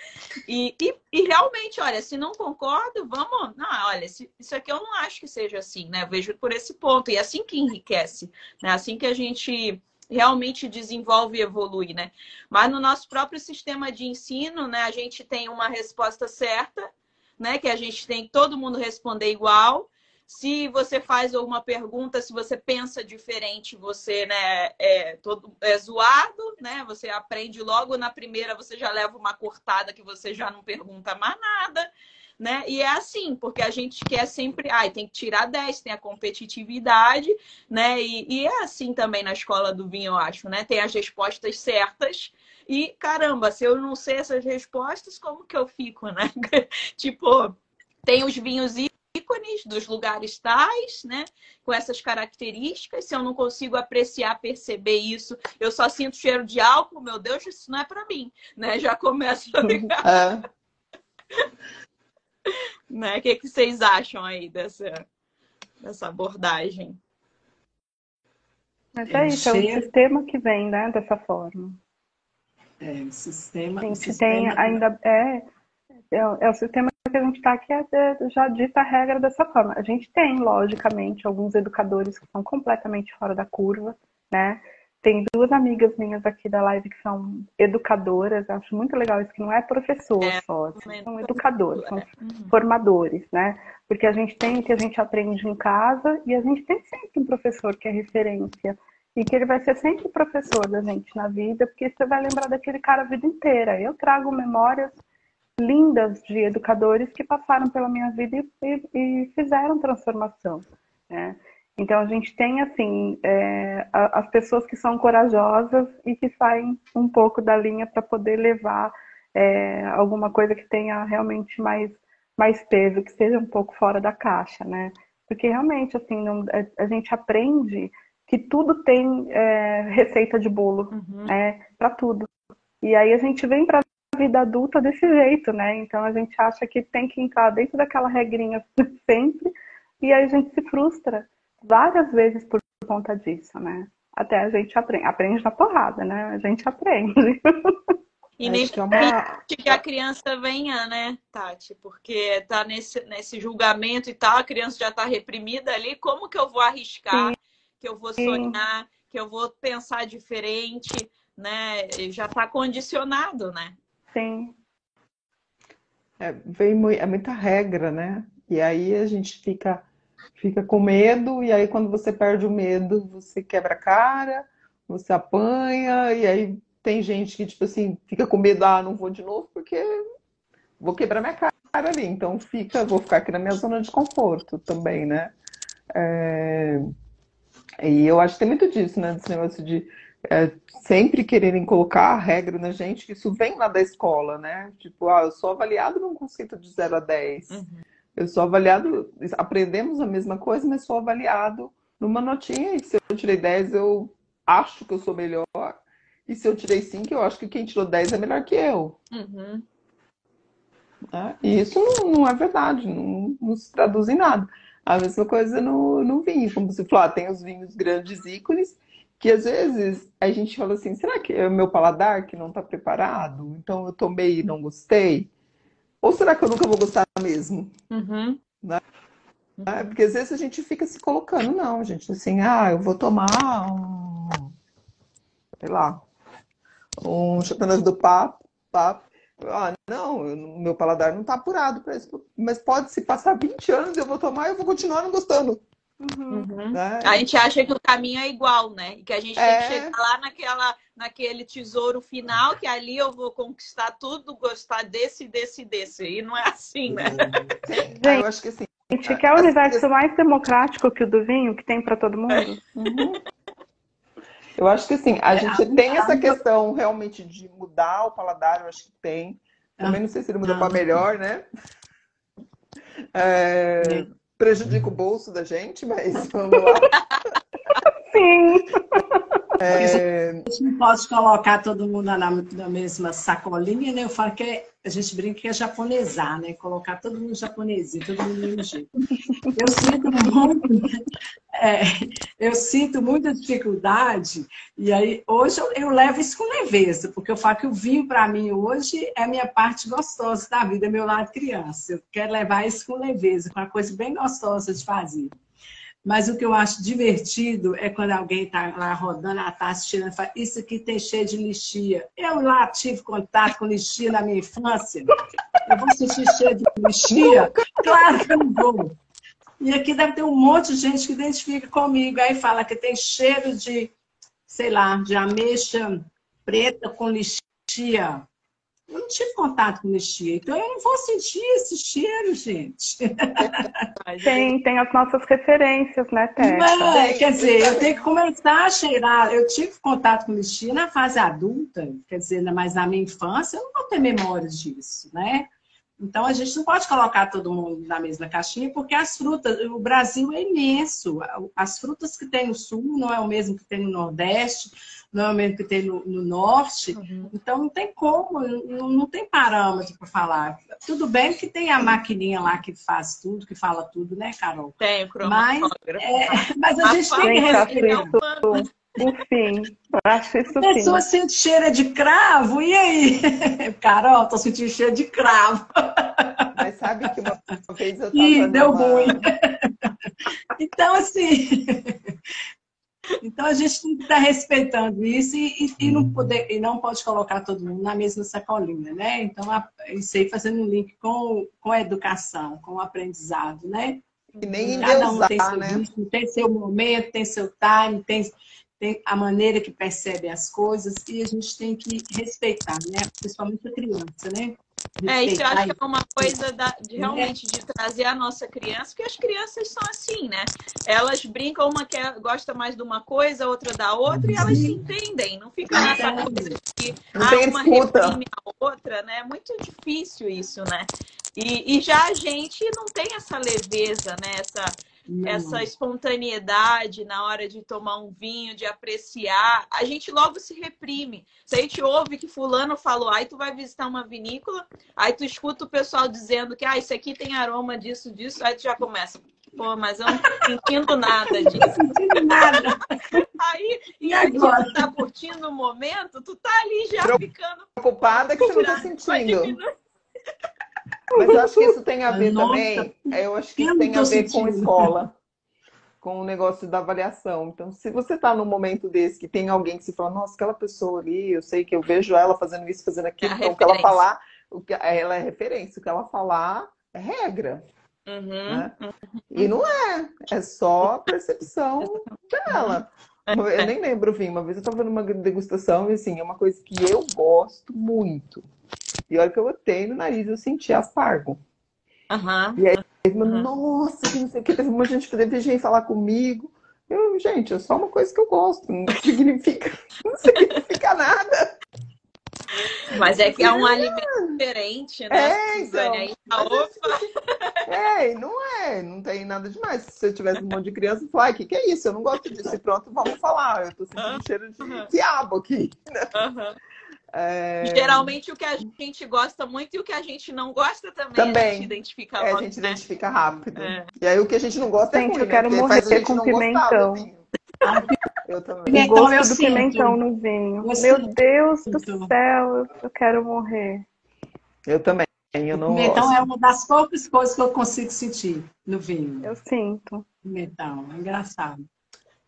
E, e, e realmente, olha, se não concordo, vamos. Não, olha, isso aqui eu não acho que seja assim, né? Vejo por esse ponto. E é assim que enriquece, né? Assim que a gente realmente desenvolve e evolui, né? Mas no nosso próprio sistema de ensino, né, a gente tem uma resposta certa, né, que a gente tem todo mundo responder igual, se você faz alguma pergunta, se você pensa diferente, você né, é, todo, é zoado, né? Você aprende logo na primeira, você já leva uma cortada que você já não pergunta mais nada. Né? E é assim, porque a gente quer sempre, ai, tem que tirar 10, tem a competitividade, né? E, e, é assim também na escola do vinho, eu acho, né? Tem as respostas certas. E caramba, se eu não sei essas respostas, como que eu fico, né? <laughs> tipo, tem os vinhos ícones dos lugares tais, né? Com essas características. Se eu não consigo apreciar, perceber isso, eu só sinto cheiro de álcool, meu Deus, isso não é para mim, né? Já começa a ligar. É. <laughs> né? O que, que vocês acham aí dessa, dessa abordagem? Mas é isso, é o sistema que vem, né, dessa forma. É, o sistema. A gente sistema... tem ainda. É, é, é o sistema que a gente está aqui é, já dita a regra dessa forma. A gente tem, logicamente, alguns educadores que são completamente fora da curva, né? Tem duas amigas minhas aqui da live que são educadoras, eu acho muito legal isso, que não é professor é, só, assim, são educadores, são uhum. formadores, né? Porque a gente tem que a gente aprende em casa e a gente tem sempre um professor que é referência e que ele vai ser sempre professor da gente na vida, porque você vai lembrar daquele cara a vida inteira. Eu trago memórias lindas de educadores que passaram pela minha vida e, e, e fizeram transformação. Né? Então a gente tem assim é, as pessoas que são corajosas e que saem um pouco da linha para poder levar é, alguma coisa que tenha realmente mais mais peso, que seja um pouco fora da caixa, né? Porque realmente assim não, a, a, gente aprende que tudo tem é, receita de bolo, uhum. né? Para tudo. E aí a gente vem para vida adulta desse jeito, né? Então a gente acha que tem que entrar dentro daquela regrinha <laughs> sempre e aí a gente se frustra várias vezes por conta disso, né? Até a gente aprende, aprende na porrada, né? A gente aprende. <laughs> E nem que, é uma... que a criança venha, né, Tati? Porque tá nesse, nesse julgamento e tal, a criança já está reprimida ali. Como que eu vou arriscar? Sim. Que eu vou sonhar? Sim. Que eu vou pensar diferente? Né? Já está condicionado, né? Sim. É, vem, é muita regra, né? E aí a gente fica, fica com medo, e aí quando você perde o medo, você quebra a cara, você apanha, e aí tem gente que, tipo assim, fica com medo, ah, não vou de novo, porque vou quebrar minha cara ali. Então fica, vou ficar aqui na minha zona de conforto também, né? É... E eu acho que tem muito disso, né? Desse negócio de é, sempre quererem colocar a regra na gente, que isso vem lá da escola, né? Tipo, ah, eu sou avaliado num conceito de 0 a 10. Uhum. Eu sou avaliado, aprendemos a mesma coisa, mas sou avaliado numa notinha, e se eu tirei 10, eu acho que eu sou melhor. E se eu tirei 5, eu acho que quem tirou 10 é melhor que eu. Uhum. É, e isso não, não, é verdade, não, não, se traduz em nada. A mesma coisa no, no vinho, como você falou, ah, tem os vinhos grandes ícones, que às vezes a gente fala assim, será que é o meu paladar que não está preparado? Então eu tomei e não gostei? Ou será que eu nunca vou gostar mesmo? Uhum. Né? Uhum. Porque às vezes a gente fica se colocando, não, gente, assim, ah, eu vou tomar um, sei lá, um chapéu do papo, papo. Ah, não, o meu paladar não está apurado para isso. Mas pode se passar 20 anos, eu vou tomar e eu vou continuar não gostando. Uhum. uhum. Né? A gente acha que o caminho é igual, né? E que a gente é... tem que chegar lá naquela, naquele tesouro final, que ali eu vou conquistar tudo, gostar desse, desse, desse. E não é assim, né? Sim, eu acho que sim. A gente quer o universo mais democrático que o do vinho, que tem para todo mundo? Uhum. <laughs> Eu acho que assim, a é, gente tem essa questão realmente de mudar o paladar, eu acho que tem. Também não sei se ele muda para melhor, né? É, prejudica o bolso da gente, mas <laughs> vamos lá. Sim. É... A gente não pode colocar todo mundo na, na, mesma sacolinha, né? Eu falo que é, a gente brinca que é japonesar, né? Colocar todo mundo japonesinho, todo mundo do mesmo jeito. Eu sinto muito, é, eu sinto muita dificuldade, e aí hoje eu, eu, levo isso com leveza, porque eu falo que o vinho, para mim, hoje é a minha parte gostosa da vida, é meu lado criança. Eu quero levar isso com leveza, com uma coisa bem gostosa de fazer. Mas o que eu acho divertido é quando alguém está lá rodando, ela está assistindo e fala, isso aqui tem cheio de lixia. Eu lá tive contato com lixia na minha infância. Eu vou sentir cheio de lixia? Claro que eu não vou. E aqui deve ter um monte de gente que identifica comigo. Aí fala que tem cheiro de, sei lá, de ameixa preta com lixia. Eu não tive contato com lixia, então eu não vou sentir esse cheiro, gente. <laughs> Tem, tem as nossas referências, né, Tessa? É, quer dizer, eu tenho que começar a cheirar. Eu tive contato com lixia na fase adulta, quer dizer, mas na minha infância eu não vou ter memória disso, né? Então a gente não pode colocar todo mundo na mesma caixinha, porque as frutas, o Brasil é imenso. As frutas que tem no sul não é o mesmo que tem no Nordeste não é o mesmo que tem no, no norte. Uhum. Então não tem como, não, não tem parâmetro para falar. Tudo bem que tem a maquininha lá que faz tudo, que fala tudo, né, Carol? Tem, o mas, é, <laughs> mas a gente tem que respeitar. Enfim, acho isso A pessoa sim. sente cheiro de cravo, e aí? <laughs> Carol, tô sentindo cheiro de cravo. Mas sabe que uma vez eu tava Ih, deu numa... ruim. <laughs> Então, assim, então a gente tem que estar respeitando isso e, e, e, não, poder, e não pode colocar todo mundo na mesma sacolinha, né? Então, a, isso aí fazendo um link com, com a educação, com o aprendizado, né? E nem Cada um tem seu né? ritmo, tem seu momento, tem seu time, tem, tem a maneira que percebe as coisas e a gente tem que respeitar, né? Principalmente a criança, né? É, isso eu acho que é uma coisa da, de realmente de trazer a nossa criança, porque as crianças são assim, né? Elas brincam, uma que gosta mais de uma coisa, outra da outra, e elas se entendem, não fica nessa coisa de que ah, uma reprime a outra, né? É muito difícil isso, né? E, e já a gente não tem essa leveza, né? Essa, essa espontaneidade na hora de tomar um vinho, de apreciar, a gente logo se reprime. Se a gente ouve que fulano falou, aí tu vai visitar uma vinícola, aí tu escuta o pessoal dizendo que ah, isso aqui tem aroma disso, disso, aí tu já começa. Pô, mas eu não tô sentindo nada disso. <laughs> Não sentindo nada. Aí, e, aí tu tá curtindo o momento, tu tá ali já ficando. Preocupada que você não tá sentindo. Mas eu acho que isso tem a ver Nossa, também. Eu acho que isso tem a ver com escola, com o negócio da avaliação. Então, se você está num momento desse que tem alguém que se fala, nossa, aquela pessoa ali, eu sei que eu vejo ela fazendo isso, fazendo aquilo, é então o que ela falar, o que ela é referência, o que ela falar é regra. Uhum, né? uhum. E não é, é só percepção dela. Eu nem lembro, Vim, uma vez eu estava numa degustação e assim, é uma coisa que eu gosto muito. E a hora que eu botei no nariz, eu senti aspargo. Uhum. E aí, uhum. nossa, que não sei o que, teve uma gente que vir falar comigo. Eu, gente, é só uma coisa que eu gosto, não <laughs> significa, não significa nada. Mas é que é um alimento diferente, né? É, então. Aí, tá, opa. É, não é, não tem nada demais. Se você tivesse um monte de criança, falar, o que, que é isso? Eu não gosto disso. E pronto, vamos falar. Eu tô sentindo um cheiro de diabo aqui. Né? Uhum. É... Geralmente o que a gente gosta muito e o que a gente não gosta também, também. a gente identifica é, a gente né? identifica rápido. É. E aí o que a gente não gosta gente, é ruim, eu quero né? morrer com pimentão. eu também. O gosto eu do sinto. pimentão no vinho. Eu Meu sinto. Deus do céu, eu quero morrer. Eu também. Eu não pimentão gosto. é uma das poucas coisas que eu consigo sentir no vinho. Eu sinto. Pimentão, é engraçado.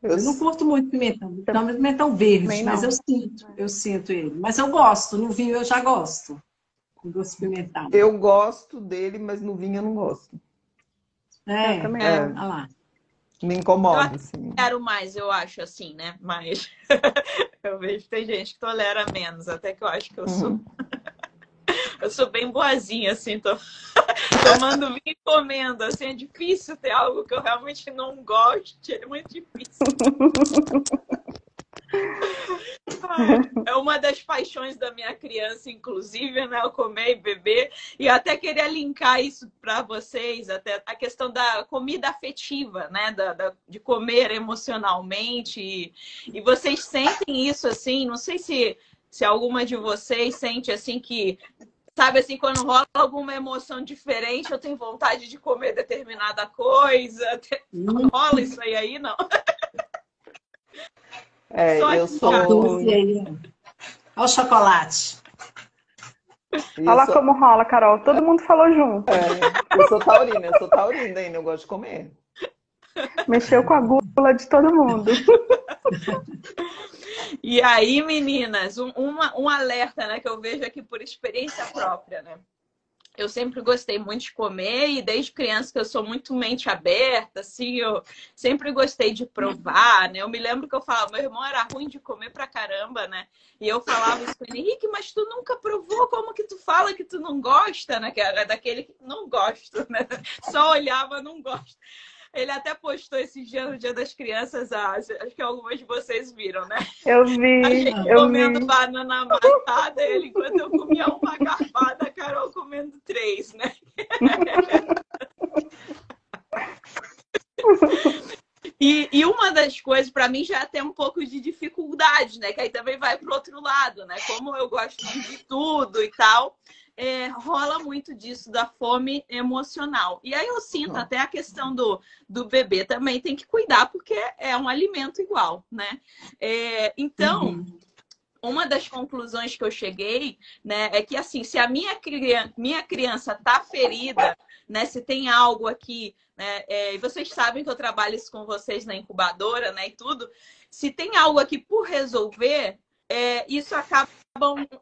Eu, eu não curto muito pimentão, então, pimentão verde, mas eu sinto, eu sinto ele. Mas eu gosto, no vinho eu já gosto. Eu gosto de pimentão. Eu gosto dele, mas no vinho eu não gosto. É, eu também. É. Olha lá. Me incomoda, eu assim. quero mais, eu acho, assim, né? Mas <laughs> eu vejo que tem gente que tolera menos, até que eu acho que eu sou. Uhum. <laughs> eu sou bem boazinha, assim, tô <laughs> tomando vinho e comendo, assim, é difícil ter algo que eu realmente não goste, é muito difícil. <laughs> É uma das paixões da minha criança, inclusive, né? O comer e beber. E eu até queria linkar isso para vocês, até a questão da comida afetiva, né? Da, da, de comer emocionalmente. E, e vocês sentem isso assim? Não sei se, se alguma de vocês sente assim que Sabe assim, quando rola alguma emoção diferente, eu tenho vontade de comer determinada coisa. Não hum. rola isso aí aí, não. É, Só eu sou. Olha o chocolate. Olha sou... como rola, Carol. Todo mundo falou junto. É, eu sou taurina, eu sou taurina ainda, eu gosto de comer. Mexeu com a gula de todo mundo. <laughs> E aí, meninas, um, uma, um alerta né, que eu vejo aqui por experiência própria, né? eu sempre gostei muito de comer e desde criança que eu sou muito mente aberta, assim, eu sempre gostei de provar, né? Eu me lembro que eu falava, meu irmão era ruim de comer pra caramba, né? E eu falava isso com ele, Henrique, mas tu nunca provou, como que tu fala que tu não gosta, né? Que era daquele que não gosto, né? Só olhava, não gosto. Ele até postou esse dia no Dia das Crianças, acho que algumas de vocês viram, né? Eu vi. A gente eu comendo vi. banana amassada, ele enquanto eu comia uma garfada, a Carol comendo três, né? <laughs> E, e, uma das coisas, para mim, já tem um pouco de dificuldade, né? Que aí também vai para outro lado, né? Como eu gosto de tudo e tal, é, rola muito disso da fome emocional. E aí eu sinto até a questão do, do bebê também tem que cuidar, porque é um alimento igual, né? É, então. Uhum. Uma das conclusões que eu cheguei, né, é que assim, se a minha criança, minha criança tá ferida, né, se tem algo aqui, né, é, e vocês sabem que eu trabalho isso com vocês na incubadora, né, e tudo, se tem algo aqui por resolver, é, isso acaba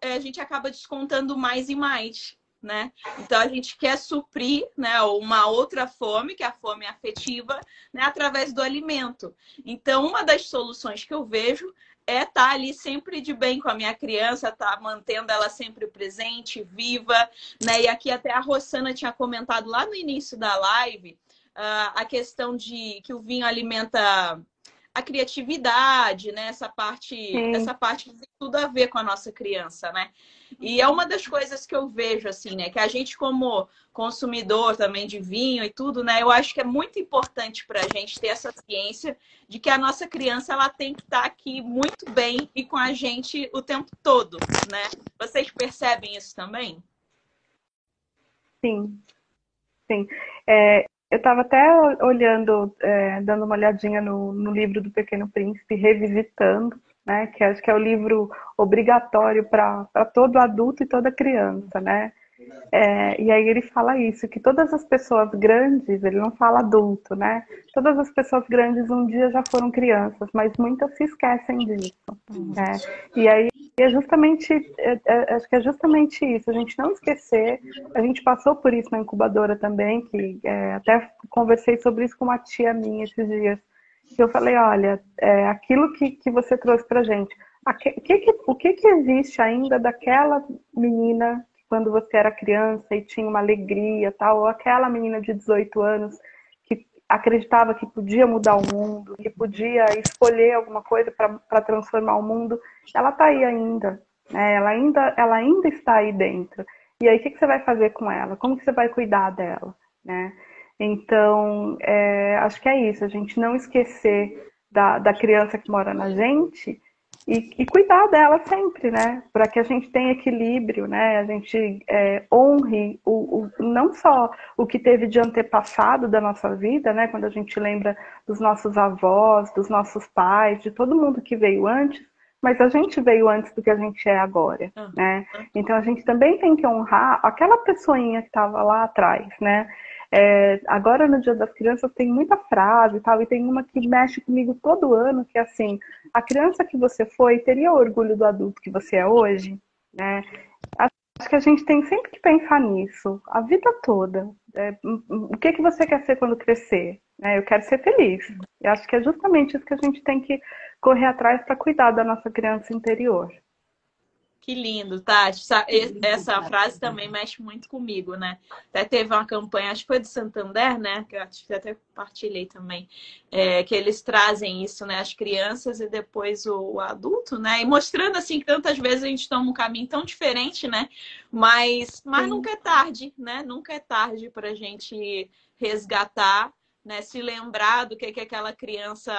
é, a gente acaba descontando mais e mais. Né? Então a gente quer suprir né, uma outra fome, que é a fome afetiva, né, através do alimento. Então, uma das soluções que eu vejo é estar tá ali sempre de bem com a minha criança, tá mantendo ela sempre presente, viva, né? E aqui até a Rossana tinha comentado lá no início da live uh, a questão de que o vinho alimenta a criatividade, né? Essa parte, Sim. essa parte tem tudo a ver com a nossa criança, né? E é uma das coisas que eu vejo, assim, né? Que a gente, como consumidor também de vinho e tudo, né? Eu acho que é muito importante para a gente ter essa ciência de que a nossa criança ela tem que estar tá aqui muito bem e com a gente o tempo todo, né? Vocês percebem isso também? Sim, sim. É, eu estava até olhando, é, dando uma olhadinha no, no, livro do Pequeno Príncipe, revisitando, né? Que acho que é o livro obrigatório para todo adulto e toda criança, né? É, e aí ele fala isso, que todas as pessoas grandes, ele não fala adulto, né? Todas as pessoas grandes um dia já foram crianças, mas muitas se esquecem disso. Né? E aí é justamente, é, é, acho que é justamente isso, a gente não esquecer, a gente passou por isso na incubadora também, que é, até conversei sobre isso com uma tia minha esses dias, que eu falei, olha, é, aquilo que, que você trouxe pra gente, que, que, o que, que existe ainda daquela menina quando você era criança e tinha uma alegria, tal, ou aquela menina de 18 anos que acreditava que podia mudar o mundo, que podia escolher alguma coisa para transformar o mundo, ela está aí ainda, né? ela ainda, ela ainda está aí dentro. E aí, o que, que você vai fazer com ela? Como que você vai cuidar dela, né? Então, é, acho que é isso, a gente não esquecer da, da criança que mora na gente, e, e, cuidar dela sempre, né? Para que a gente tenha equilíbrio, né? A gente é, honre o, o, não só o que teve de antepassado da nossa vida, né? Quando a gente lembra dos nossos avós, dos nossos pais, de todo mundo que veio antes, mas a gente veio antes do que a gente é agora, uhum. né? Então a gente também tem que honrar aquela pessoinha que estava lá atrás, né? É, agora no Dia das Crianças tem muita frase e tal, e tem uma que mexe comigo todo ano, que é assim, a criança que você foi teria orgulho do adulto que você é hoje, né? Acho que a gente tem sempre que pensar nisso, a vida toda. É, o que, que você quer ser quando crescer? É, eu quero ser feliz. E acho que é justamente isso que a gente tem que correr atrás para cuidar da nossa criança interior. Que lindo, Tati. Essa frase também mexe muito comigo, né? Até teve uma campanha, acho que foi de Santander, né? Que eu até compartilhei também, é, que eles trazem isso, né? As crianças e depois o, o, adulto, né? E mostrando assim que tantas vezes a gente toma um caminho tão diferente, né? Mas, mas nunca é tarde, né? Nunca é tarde para a gente resgatar né, se lembrar do que, que aquela criança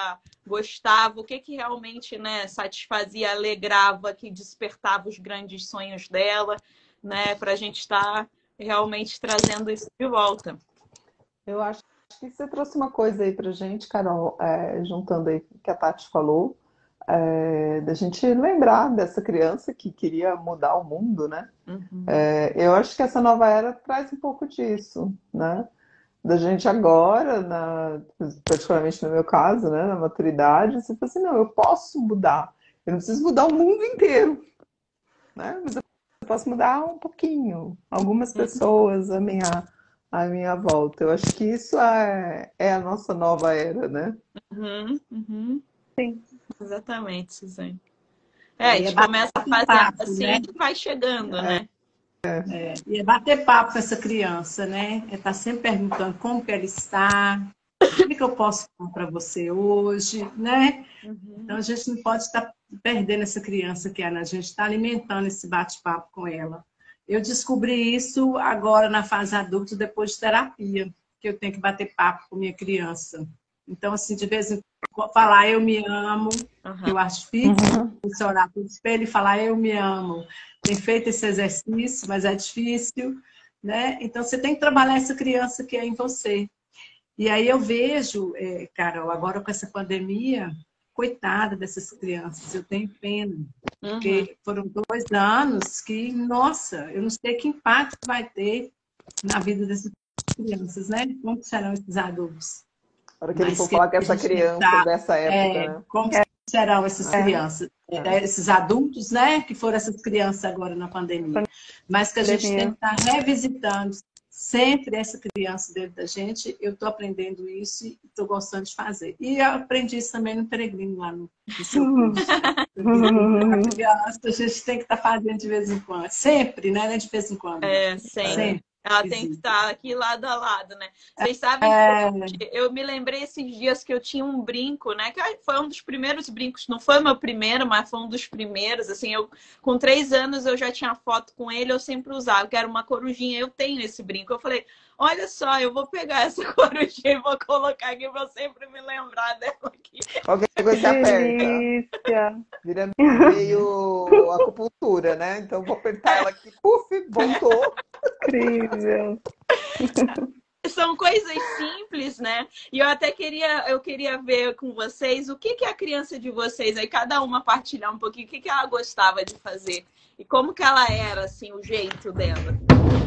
gostava, o que, que realmente né, satisfazia, alegrava, que despertava os grandes sonhos dela, né, para a gente estar tá realmente trazendo isso de volta. Eu acho que você trouxe uma coisa aí para gente, Carol, é, juntando aí o que a Tati falou, é, da gente lembrar dessa criança que queria mudar o mundo, né? Uhum. É, eu acho que essa nova era traz um pouco disso, né? Da gente agora, na, particularmente no meu caso, né, na maturidade, você fala assim, não, eu posso mudar. Eu não preciso mudar o mundo inteiro, né? Mas eu posso mudar um pouquinho, algumas uhum. pessoas a minha, a minha volta. Eu acho que isso é, é a nossa nova era, né? Uhum, uhum. Sim, exatamente, Suzane. É, a gente começa a fazer assim né? e vai chegando, é. né? É, e é bater papo com essa criança, né? É estar tá sempre perguntando como que ela está, o que, eu posso falar para você hoje, né? Uhum. Então a gente não pode estar perdendo essa criança que é, né? a gente está alimentando esse bate-papo com ela. Eu descobri isso agora na fase adulta, depois de terapia, que eu tenho que bater papo com minha criança. Então, assim, de vez em quando, falar eu me amo, uhum. eu acho difícil, uhum. você olhar para o espelho e falar eu me amo tem feito esse exercício, mas é difícil, né? Então você tem que trabalhar essa criança que é em você. E aí eu vejo, é, Carol, agora com essa pandemia, coitada dessas crianças, eu tenho pena. Uhum. Porque foram dois anos que, nossa, eu não sei que impacto vai ter na vida dessas crianças, né? Como serão esses adultos? Para que eles vão falar com essa criança tá, dessa época, é, né? Como é. Serão essas é. crianças? É. é. esses adultos, né, que foram essas crianças agora na pandemia. Mas que a gente tem que estar revisitando sempre essa criança dentro da gente. Eu estou aprendendo isso e estou gostando de fazer. E eu aprendi isso também no Peregrino, lá no, no seu curso. <laughs> a criança, a gente tem que estar fazendo de vez em quando. Sempre, né? De vez em quando. É, sempre. sempre. Ela tem que estar aqui lado a lado, né? Vocês sabem é... que eu me lembrei esses dias que eu tinha um brinco, né? Que foi um dos primeiros brincos, não foi o meu primeiro, mas foi um dos primeiros. Assim, eu com três anos eu já tinha foto com ele, eu sempre usava, que era uma corujinha. Eu tenho esse brinco. Eu falei, olha só, eu vou pegar essa <laughs> corujinha e vou colocar aqui pra sempre me lembrar dela aqui. Qualquer coisa aperta. Vira meio <laughs> acupuntura, né? Então vou apertar ela aqui, puf, voltou. Incrível. <laughs> São coisas simples, né? E eu até queria, eu queria ver com vocês o que, que a criança de vocês, aí cada uma partilhar um pouquinho, o que, que ela gostava de fazer e como que ela era, assim, o jeito dela.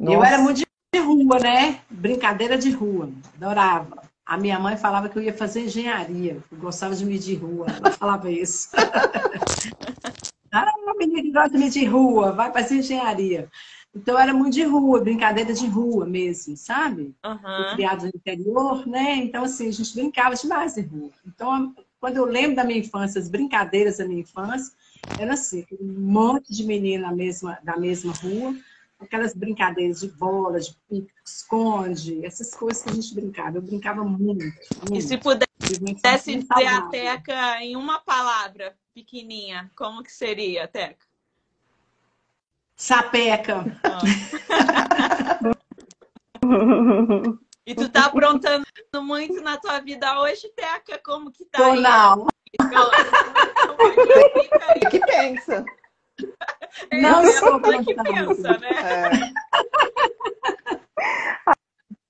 Nossa. Eu era muito de rua, né? Brincadeira de rua. Adorava. A minha mãe falava que eu ia fazer engenharia. Eu gostava de medir rua. Ela falava isso. <laughs> ah, menina que gosta de medir rua, vai fazer engenharia. Então era muito de rua, brincadeira de rua mesmo, sabe? Uhum. Criado no interior, né? Então, assim, a gente brincava demais de rua. Então, quando eu lembro da minha infância, as brincadeiras da minha infância, era assim, um monte de menina na mesma, da mesma rua, aquelas brincadeiras de bola, de pique, esconde, essas coisas que a gente brincava. Eu brincava muito. muito. E se pudesse dizer a Teca em uma palavra pequenininha, como que seria, Teca? Sapeca. e tu tá aprontando muito na tua vida hoje, Teca? Como que tá Tô aí? Não. que pensa? É, não é sou que pensa, né? É.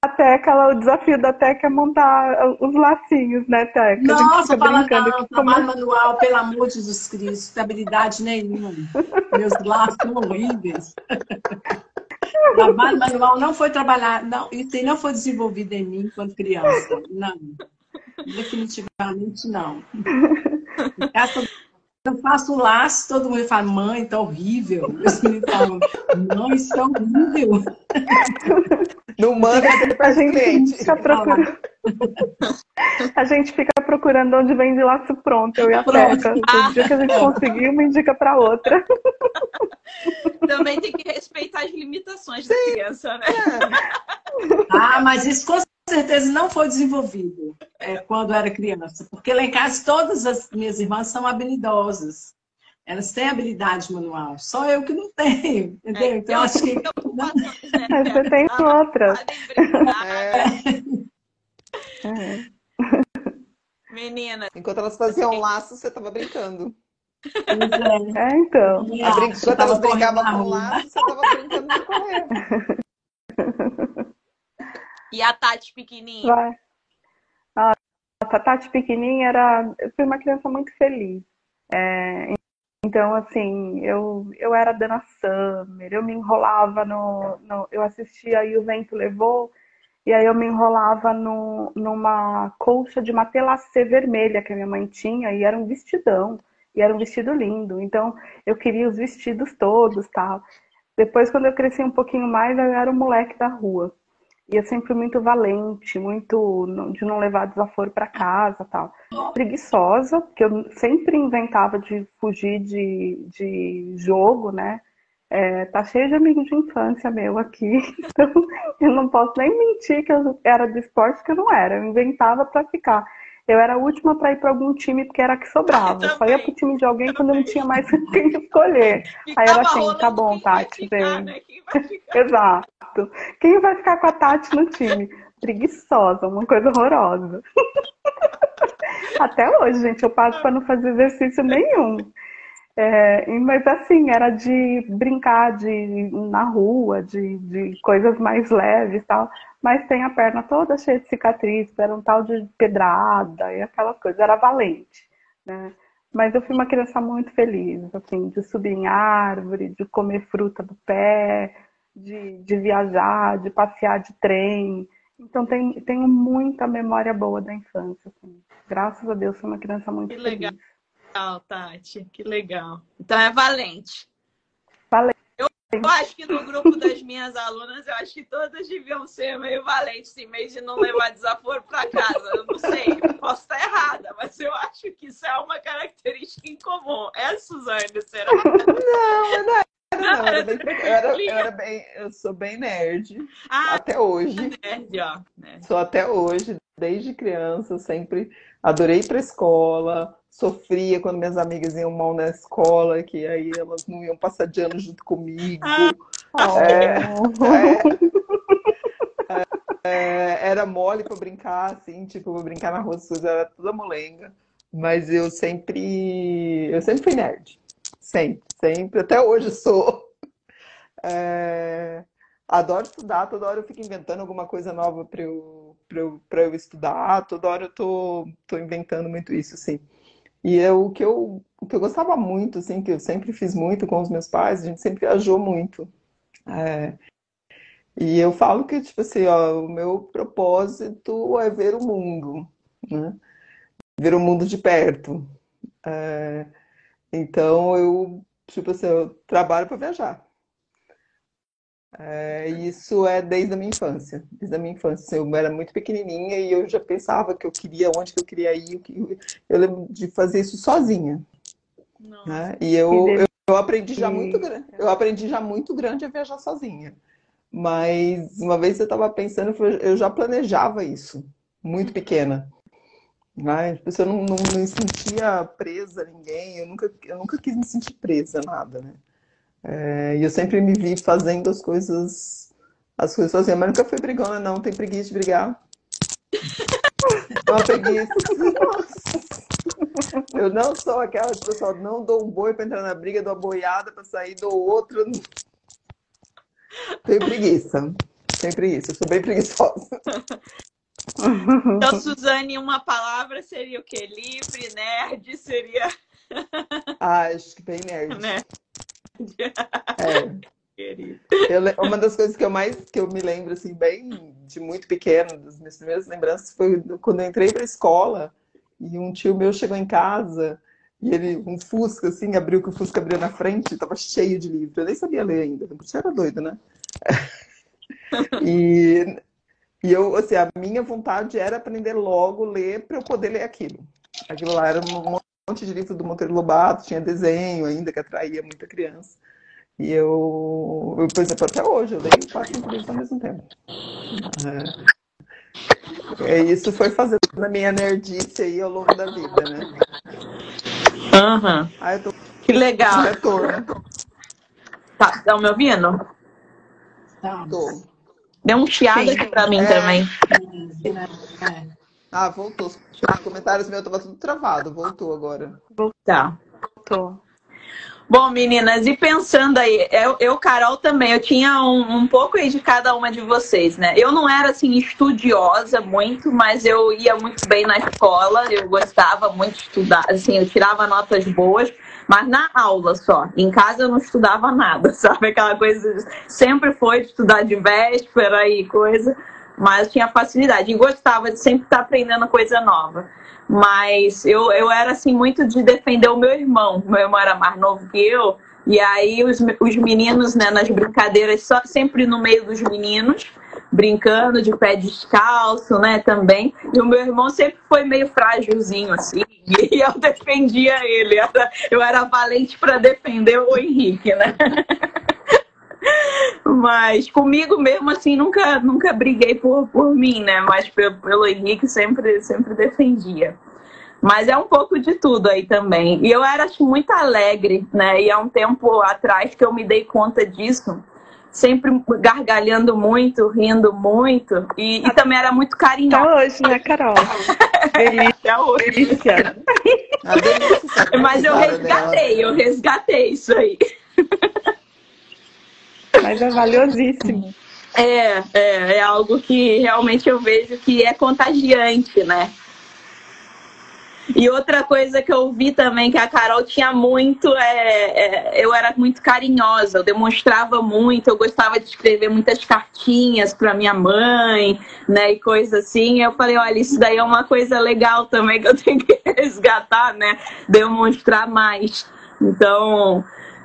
A Teca, o desafio da Teca é montar os lacinhos, né, Teca? Nossa, fala não, trabalho manual, pelo amor de Jesus Cristo, estabilidade nenhuma. Meus laços são horríveis. trabalho manual não foi trabalhar, não, isso não foi desenvolvido em mim quando criança. Não. Definitivamente não. <laughs> Essa eu faço laço, todo mundo fala, mãe, tá horrível. Meninos falam, mãe, isso tá horrível. Não manda a gente fica procurando. A gente fica procurando onde vende laço pronto, eu e a Teca. O dia que a gente conseguir, uma indica para outra. Também tem que respeitar as limitações da criança, né? Ah, mas isso com certeza não foi desenvolvido é, quando era criança, porque lá em casa todas as minhas irmãs são habilidosas. Elas têm habilidade manual, só eu que não tenho, entendeu? É, então, acho que. <laughs> né? Você tem outra. Podem brincar. É, É. Menina, Enquanto elas faziam laço, você tava brincando. É. É, então. Brin... Enquanto elas brincavam com laço, você tava brincando de correr. e a Tati pequenininha? Vai. A a Tati pequenininha era. Eu fui uma criança muito feliz. É, então, assim, eu, eu era Dana Summer, eu me enrolava no, no. Eu assistia e o vento levou, e aí eu me enrolava no, numa colcha de matelacê vermelha que a minha mãe tinha, e era um vestidão, e era um vestido lindo. Então, eu queria os vestidos todos tal. Depois, quando eu cresci um pouquinho mais, eu era o moleque da rua. E eu sempre muito valente, muito de não levar desaforo para casa tal. Preguiçosa, porque eu sempre inventava de fugir de, de jogo, né? É, tá cheio de amigos de infância meu aqui, <laughs> então eu não posso nem mentir que eu era do esporte que eu não era. Eu inventava para ficar. Eu era a última para ir para algum time porque era a que sobrava. Eu só ia pro time de alguém quando eu não tinha mais <laughs> quem escolher. Aí era Ficava assim, tá bom, Tati, ficar, vem. né? Quem? <laughs> Exato. Quem vai ficar com a Tati no time? Preguiçosa, uma coisa horrorosa. <laughs> Até hoje, gente, eu pago para não fazer exercício nenhum. É, mas assim, era de brincar de, na rua, de, de coisas mais leves e tal. Mas tem a perna toda cheia de cicatriz, era um tal de pedrada e aquela coisa, era valente, né? Mas eu fui uma criança muito feliz, assim, de subir em árvore, de comer fruta do pé, de, de viajar, de passear de trem. Então tem, tenho muita memória boa da infância. assim. Graças a Deus, fui uma criança muito Que feliz. legal. Legal, Tati. Que legal. Então é valente. Valente. Eu, eu acho que no grupo das minhas alunas, eu acho que todas deviam ser meio valentes, em vez de não levar desaforo para casa. Eu não sei, posso estar errada, mas eu acho que isso é uma característica em comum. É, Suzane, será? Não, eu não não. Eu era bem, eu, era, eu, era bem, eu sou bem nerd. Ah, Até hoje. nerd, ó. Nerd. Sou até hoje, desde criança, sempre adorei ir pra escola, sofria quando minhas amigas iam mal na escola, que aí elas não iam passar de ano junto comigo. Ah. É, é, era mole pra brincar, assim, tipo, pra brincar na rua, coisas era toda molenga. Mas eu sempre, eu sempre fui nerd. Sempre, sempre. Até hoje sou. É, adoro estudar, toda hora eu fico inventando alguma coisa nova para eu, pra eu, pra eu estudar, toda hora eu tô, tô inventando muito isso, assim. E é o que eu, o que eu gostava muito, assim, que eu sempre fiz muito com os meus pais, a gente sempre viajou muito. É, e eu falo que, tipo assim, ó, o meu propósito é ver o mundo, né? Ver o mundo de perto. É, então eu, tipo assim, eu trabalho para viajar. É, isso é desde a minha infância, desde a minha infância. Eu era muito pequenininha e eu já pensava que eu queria, onde que eu queria ir. Eu lembro de fazer isso sozinha, né? E eu, eu, eu aprendi já muito grande, eu aprendi já muito grande a viajar sozinha. Mas uma vez eu estava pensando, eu já planejava isso, muito pequena. Né? Eu não, não, não me sentia presa a ninguém, eu nunca, eu nunca quis me sentir presa a nada, né? É, e eu sempre me vi fazendo as coisas, as coisas sozinha, mas nunca fui brigona, não. Tem preguiça de brigar. Uma preguiça. Nossa. Eu não sou aquela que pessoal não dou um boi para entrar na briga, dou uma boiada para sair, dou outro. Tenho preguiça. Tenho preguiça. Eu sou bem preguiçosa. Então, Suzane, uma palavra seria o quê? Livre, nerd, seria, Ah, acho que bem nerd. né? <laughs> É. Eu uma das coisas que eu mais que eu me lembro assim bem de muito pequeno, das minhas primeiras lembranças foi quando eu entrei para a escola e um tio meu chegou em casa e ele um Fusca assim abriu que o Fusca abriu na frente, estava cheio de livro. Eu nem sabia ler ainda. Você era doido, né? <laughs> E E eu, assim, a minha vontade era aprender logo, ler, para eu poder ler aquilo. Aquilo lá era um monte de livro do Monteiro Lobato, tinha desenho ainda, que atraía muita criança. E eu, eu por exemplo, até hoje, eu leio quatro cinco livros ao mesmo tempo. É. E isso foi fazendo a minha nerdice aí ao longo da vida, né? Aham. Uhum. Tô... Que legal. Retorno. Tá, estão me ouvindo? Tá. Tô. Deu um chiado Sim. aqui pra mim É. também. É. Ah, voltou. Os comentários meus estavam tudo travado. Voltou agora. Tá. Tô. Bom, meninas, e pensando aí, eu, eu, Carol, também, eu tinha um, um pouco aí de cada uma de vocês, né? Eu não era, assim, estudiosa muito, mas eu ia muito bem na escola, eu gostava muito de estudar, assim, eu tirava notas boas, mas na aula só. Em casa eu não estudava nada, <laughs> sabe? Aquela coisa, sempre foi de estudar de véspera e coisa, mas tinha facilidade. E gostava de sempre estar aprendendo coisa nova. Mas eu, eu era assim muito de defender o meu irmão. Meu irmão era mais novo que eu. E aí os, os meninos, né, nas brincadeiras, só, sempre no meio dos meninos, brincando de pé descalço, né, também. E o meu irmão sempre foi meio frágilzinho, assim, <laughs> e eu defendia ele. Eu era valente para defender o Henrique, né? <laughs> Mas comigo mesmo, assim, nunca, nunca briguei por, por mim, né? Mas pelo, pelo Henrique sempre, sempre defendia. Mas é um pouco de tudo aí também. E eu era acho, muito alegre, né? E há um tempo atrás que eu me dei conta disso, sempre gargalhando muito, rindo muito, e, e também era muito carinhosa Até hoje, né, Carol? <laughs> Delícia. até hoje. delícia. Mas eu resgatei, eu resgatei isso aí. <laughs> Mas é valiosíssimo. É, é, é algo que realmente eu vejo que é contagiante, né? E outra coisa que eu vi também que a Carol tinha muito é, é, eu era muito carinhosa, eu demonstrava muito, eu gostava de escrever muitas cartinhas para minha mãe, né, e coisa assim. Eu falei, olha, isso daí é uma coisa legal também que eu tenho que <laughs> resgatar, né, demonstrar mais. Então,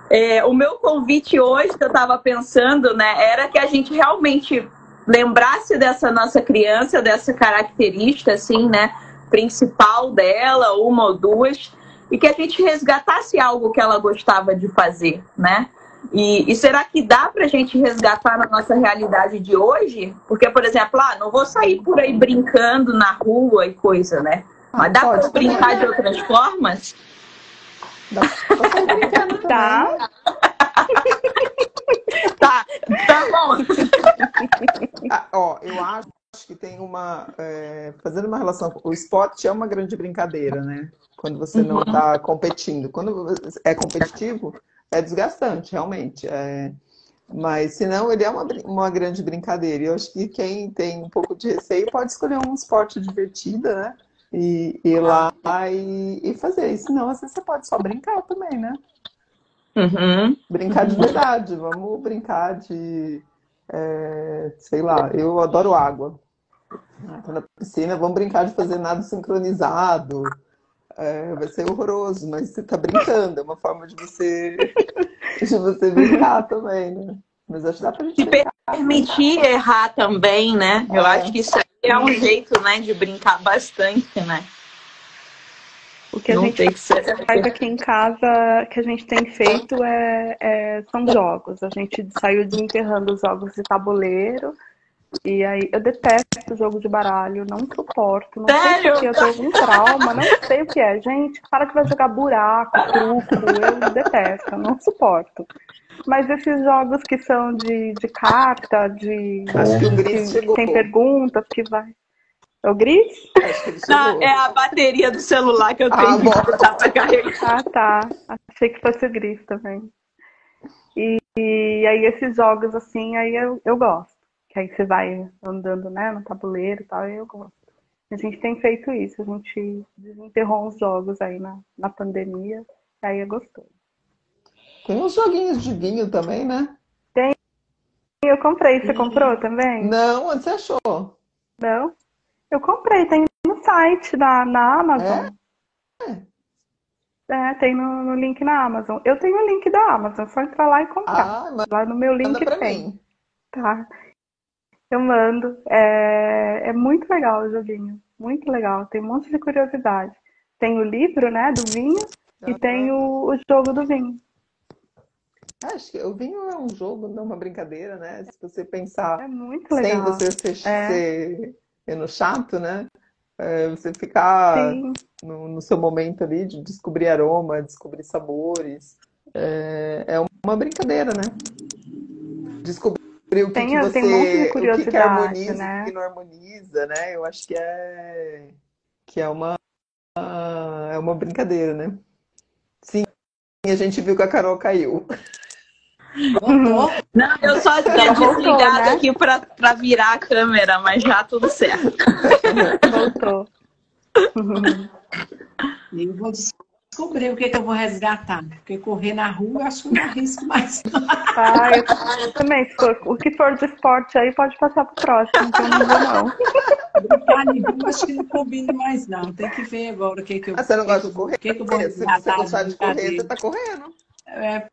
é, o meu convite hoje que eu estava pensando, né, era que a gente realmente lembrasse dessa nossa criança, dessa característica, assim, né, principal dela, uma ou duas, e que a gente resgatasse algo que ela gostava de fazer, né? E, e será que dá pra gente resgatar na nossa realidade de hoje? Porque, por exemplo, ah, não vou sair por aí brincando na rua e coisa, né? Mas dá pra brincar de outras formas? <laughs> Também. Tá? <laughs> Tá, tá bom. <laughs> Ah, ó, eu acho que tem uma. é, fazendo uma relação. O esporte é uma grande brincadeira, né? Quando você não está competindo. Quando é competitivo, é desgastante, realmente. é, mas, se não, ele é uma, uma grande brincadeira. E eu acho que quem tem um pouco de receio pode escolher um esporte divertido, né? E ir lá e, e fazer. E senão, vezes você pode só brincar também, né? Uhum. Brincar de verdade, vamos brincar de, é, sei lá, eu adoro água. Tô na piscina, vamos brincar de fazer nada sincronizado. É, vai ser horroroso, mas você tá brincando, é uma forma de você, <laughs> de você brincar também, né? Mas acho que dá pra gente brincar. permitir errar também, né? Eu É. acho que isso aí é um jeito, né, de brincar bastante, né? O que a não gente tem que ser. faz aqui em casa, que a gente tem feito, é, é- são jogos. A gente saiu desenterrando os jogos de tabuleiro. E aí, eu detesto jogo de baralho, não suporto. Não sei Sério? porque eu tenho algum trauma, não sei o que é. Gente, para que vai jogar buraco, truco, eu detesto, não suporto. Mas esses jogos que são de, de carta, de. Acho que o Gris que chegou. tem perguntas, que vai. É o Gris? Acho que ele Não, chegou. é a bateria do celular que eu Ah, tenho bom. que botar pra carregar. Ah, tá. Achei que fosse o Gris também. E, e aí esses jogos assim, aí eu, eu gosto. Que aí você vai andando, né, no tabuleiro e tal, aí eu gosto. A gente tem feito isso, a gente desenterrou uns jogos aí na, na pandemia, e aí é gostoso. Tem uns joguinhos de vinho também, né? E eu comprei, você comprou também? Não, onde você achou? Não? Eu comprei, tem no site da, na Amazon. É, tem no, no link na Amazon. Eu tenho o link da Amazon, é só entrar lá e comprar. Ah, manda Lá no meu link tem. mim. Tá. Eu mando. É, é muito legal o joguinho. Muito legal. Tem um monte de curiosidade. Tem o livro, né, do vinho e tem o, o jogo do vinho. Acho que o vinho é um jogo, não uma brincadeira, né? Se você pensar É muito sem legal. você ser, É. ser chato, né? É, você ficar no, no seu momento ali de descobrir aroma, descobrir sabores. É, é uma brincadeira, né? Descobrir o que, Tem- que tem um você, o que que harmoniza, né? o que não harmoniza, né? Eu acho que é que é uma é uma brincadeira, né? Sim, a gente viu que a Carol caiu. Voltou? Não, eu só tinha voltou, desligado né? aqui pra, pra virar a câmera, mas já tudo certo. Voltou. <laughs> Eu vou descobrir o que, que eu vou resgatar. Porque correr na rua eu acho que não arrisco mais. Ah, eu, eu também. Se for, o que for de esporte aí pode passar pro próximo, que eu não vou, não. Brincar em rua acho que não combina mais, não. Tem que ver agora o que, que eu Ah, você não gosta de correr? O que, que eu vou Se <laughs> você resgatar gostar de correr, você tá correndo. É,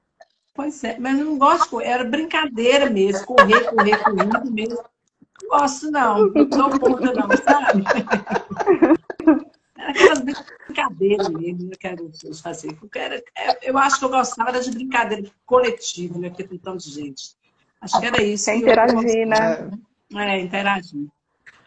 pois é, mas eu não gosto de correr. Era brincadeira mesmo. Correr, correr, correndo mesmo. Não gosto, não. Não sou contra, não, sabe? Era aquelas brincadeiras mesmo que eu quero fazer. Eu, quero, é, eu acho que eu gostava era de brincadeira coletiva, né? Porque tem tanta gente. Acho que era isso. Eu interagir, né? É, interagir.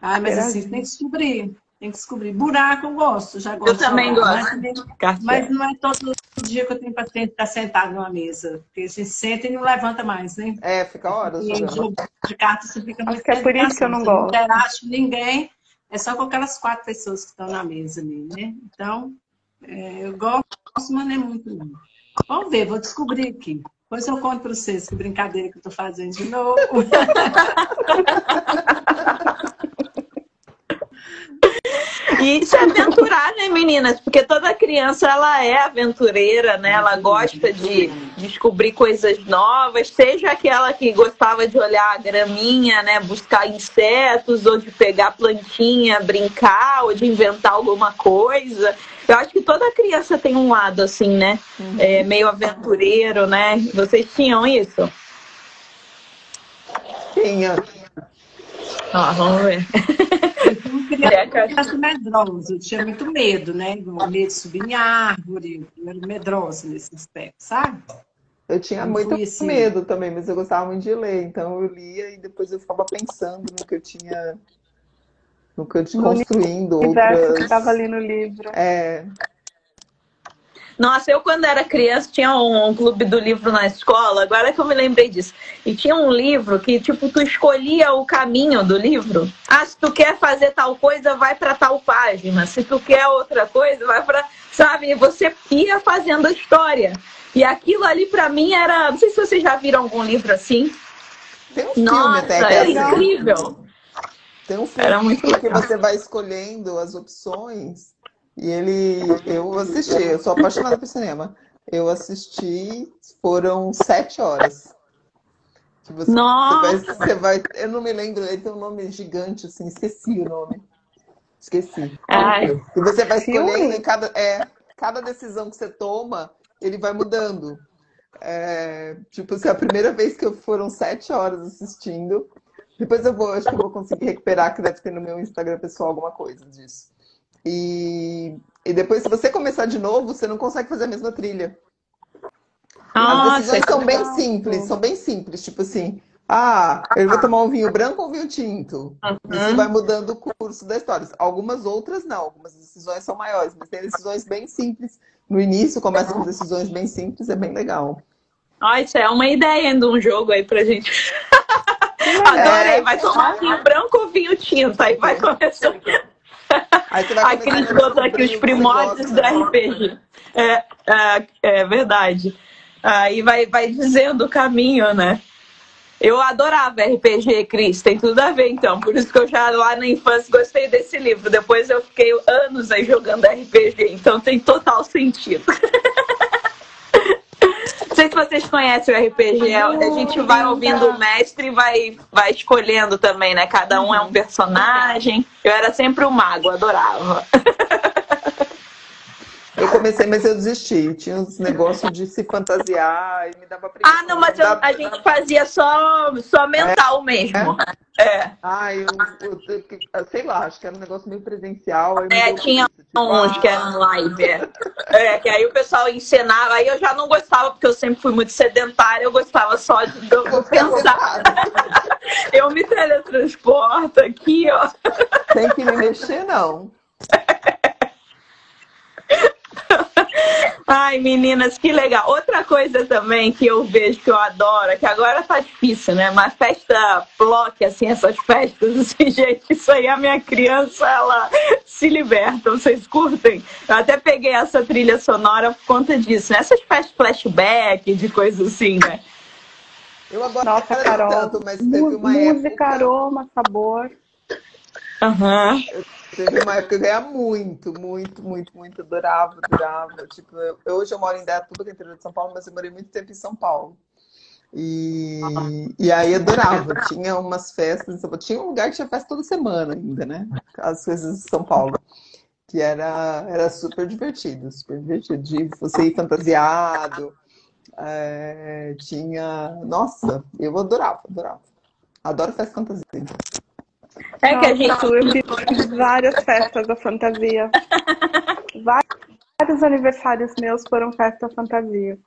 Ah, mas Interagir. assim, tem que descobrir. Tem que descobrir. Buraco eu gosto, já gosto. Eu também de gosto. Mas, mas não é todo dia que eu tenho paciente estar sentado numa mesa. Porque a gente senta e não levanta mais, né? É, fica horas E jogo de cartas você fica Acho muito que é por isso que eu não Você não gosto. interage com ninguém. É só com aquelas quatro pessoas que estão na mesa ali, né? Então, é, eu gosto, mas não é muito, não. Vamos ver, vou descobrir aqui. Depois eu conto para vocês que brincadeira que eu tô fazendo de novo. <laughs> E isso é aventurar, né, meninas? Porque toda criança ela é aventureira, né? Ela gosta de descobrir coisas novas, seja aquela que gostava de olhar a graminha, né? Buscar insetos, ou de pegar plantinha, brincar, ou de inventar alguma coisa. Eu acho que toda criança tem um lado assim, né? É, meio aventureiro, né? Vocês tinham isso? Tinha. Ó, vamos ver. <laughs> Eu medrosa, eu tinha muito medo, né? Medo de subir em árvore, eu era medrosa nesse aspecto, sabe? Eu tinha Eu muito assim. medo também, mas eu gostava muito de ler. Então eu lia e depois eu ficava pensando no que eu tinha. No que eu tinha construindo O universo que outras. estava ali no livro. É, Nossa, eu quando era criança tinha um, um clube do livro na escola, agora que eu me lembrei disso. E tinha um livro que, tipo, tu escolhia o caminho do livro. Ah, se tu quer fazer tal coisa, vai para tal página. Se tu quer outra coisa, vai para, sabe? E você ia fazendo a história. E aquilo ali pra mim era, não sei se vocês já viram algum livro assim. tem um filme Nossa, até que é era assim. incrível. Tem um filme Era muito que legal. você vai escolhendo as opções e ele. Eu assisti, eu sou apaixonada por cinema. Eu assisti, foram sete horas. Que você, Nossa. você vai, você vai- eu não me lembro, ele tem um nome gigante, assim, esqueci o nome. Esqueci. Ai. E você vai escolhendo e cada, é, cada decisão que você toma, ele vai mudando. É, tipo, se é a primeira vez que eu foram sete horas assistindo, depois eu vou, acho que eu vou conseguir recuperar, que deve ter no meu Instagram pessoal alguma coisa disso. E, e depois, se você começar de novo, você não consegue fazer a mesma trilha. As Nossa, decisões são bem simples, são bem simples, tipo assim, ah, eu vou tomar um vinho branco ou um vinho tinto? Isso vai mudando o curso da história. Algumas outras não, algumas decisões são maiores, mas tem decisões bem simples. No início começa com decisões bem simples, é bem legal. Ó, isso é uma ideia de um jogo aí pra gente. <laughs> Adorei. É. Vai tomar vinho branco ou vinho tinto? Aí vai <laughs> começar. Aí você vai A Cris botou aqui os primórdios do gosta. RPG. É, é, é verdade. Aí vai, vai dizendo o caminho, né? Eu adorava RPG, Cris, tem tudo a ver então. Por isso que eu já lá na infância gostei desse livro. Depois eu fiquei anos aí jogando RPG, então tem total sentido. <laughs> Sei se vocês conhecem o RPG, a gente vai ouvindo o mestre e vai, vai escolhendo também, né? Cada um é um personagem. Eu era sempre o mago, adorava. <laughs> Eu comecei, mas eu desisti. Tinha uns negócios de se fantasiar e me dava preguiça. Ah, não, mas eu, a gente fazia só, só mental mesmo. É. Ah, eu, eu, eu, sei lá, acho que era um negócio meio presencial. É, tinha preguiça, tipo, uns que ah, eram live. É. É, que aí o pessoal encenava. Aí eu já não gostava, porque eu sempre fui muito sedentária. Eu gostava só de, eu pensar. Eu me teletransporto aqui, ó. Tem que me mexer, não. <laughs> <laughs> Ai, meninas, que legal. Outra coisa também que eu vejo que eu adoro, que agora tá difícil, né? Mas festa block, assim, essas festas, <laughs> assim, gente, isso aí a minha criança, ela se liberta. Vocês curtem? Eu até peguei essa trilha sonora por conta disso, né? Essas festas flashback, de coisas assim, né? Eu agora Nossa, Carol. tanto, mas teve uma Música, época. aroma, sabor. Aham. Teve uma época que eu ganhava muito, muito, muito, muito. Adorava, adorava. Tipo, eu, hoje eu moro em Dayatuba, que é interior de São Paulo, mas eu morei muito tempo em São Paulo. E, e aí adorava. Tinha umas festas. Tinha um lugar que tinha festa toda semana ainda, né? As coisas de São Paulo. Que era, era super divertido, super divertido. De você ir fantasiado. é, tinha. Nossa, eu adorava, adorava. Adoro festa fantasia. É que a gente. Eu fiz várias festas da fantasia. Vários aniversários meus foram festa fantasia.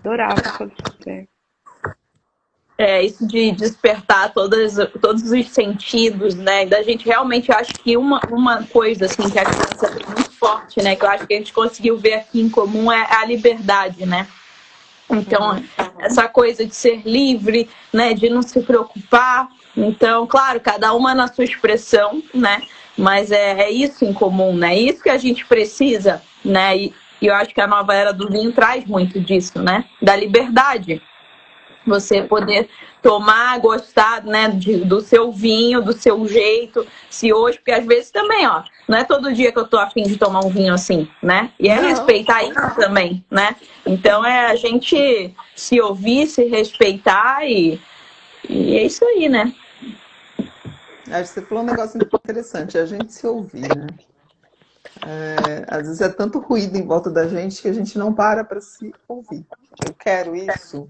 Adorava fazer. É, isso de despertar todas, todos os sentidos, né? Da gente realmente, eu acho que uma, uma coisa assim que a criança tem muito forte, né? Que eu acho que a gente conseguiu ver aqui em comum é a liberdade, né? Então, essa coisa de ser livre, né? De não se preocupar. Então, claro, cada uma na sua expressão, né? Mas é, é isso em comum, né? Isso que a gente precisa, né? E, e eu acho que a nova era do vinho traz muito disso, né? Da liberdade você poder tomar, gostar, né, de- do seu vinho, do seu jeito, se hoje, porque às vezes também, ó, não é todo dia que eu tô afim de tomar um vinho assim, né? E é Não. respeitar isso também, né? Então é a gente se ouvir, se respeitar e, e é isso aí, né? Acho que você falou um negócio interessante, é a gente se ouvir, né? É, às vezes é tanto ruído em volta da gente que a gente não para para se ouvir. Eu quero isso,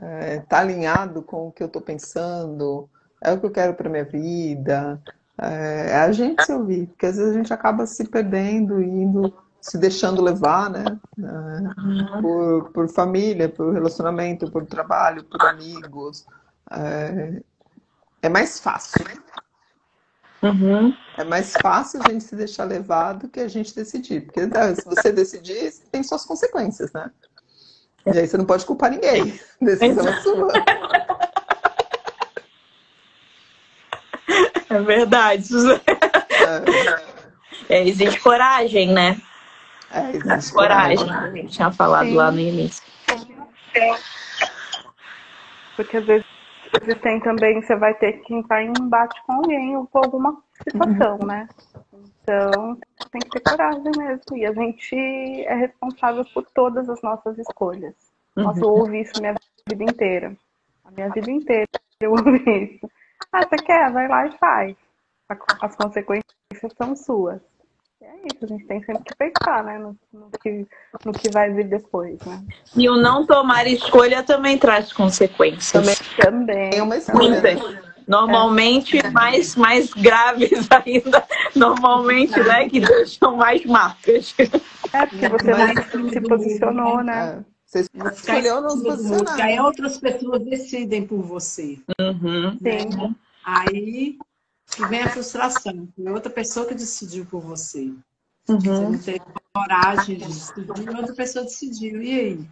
é, tá alinhado com o que eu estou pensando, é o que eu quero para minha vida. É, é a gente se ouvir, porque às vezes a gente acaba se perdendo indo, se deixando levar, né? É, por, por família, por relacionamento, por trabalho, por amigos. É, é mais fácil, né? Uhum. É mais fácil a gente se deixar levar do que a gente decidir. Porque né, se você decidir, tem suas consequências, né? E aí você não pode culpar ninguém. <laughs> Decisão é sua. <laughs> É verdade. É, existe coragem, né? É, existe Coragem, que a gente tinha falado Sim. lá no início. Porque às vezes tem também, você vai ter que entrar em embate com alguém ou com alguma situação, né? Então, tem que ter coragem mesmo. E a gente é responsável por todas as nossas escolhas. Nossa, eu ouvi isso minha vida inteira. A minha vida inteira eu ouvi isso. Ah, você quer? Vai lá e faz. A- As consequências são suas. E é isso, a gente tem sempre que pensar, né? No, no que, no que vai vir depois, né? E o não tomar escolha também traz consequências. Também Também. tem uma escolha. Muitas. Né? Normalmente mais, mais graves <laughs> ainda, normalmente, né? Que deixam mais marcas. É, porque você Mas- não se posicionou, né? É. Você escolheu não se posicionar. Aí outras pessoas decidem por você. Uhum. Sim. Aí que vem a frustração. Foi outra pessoa que decidiu por você. Você Uhum. não teve coragem de decidir, outra pessoa decidiu. E aí? Aí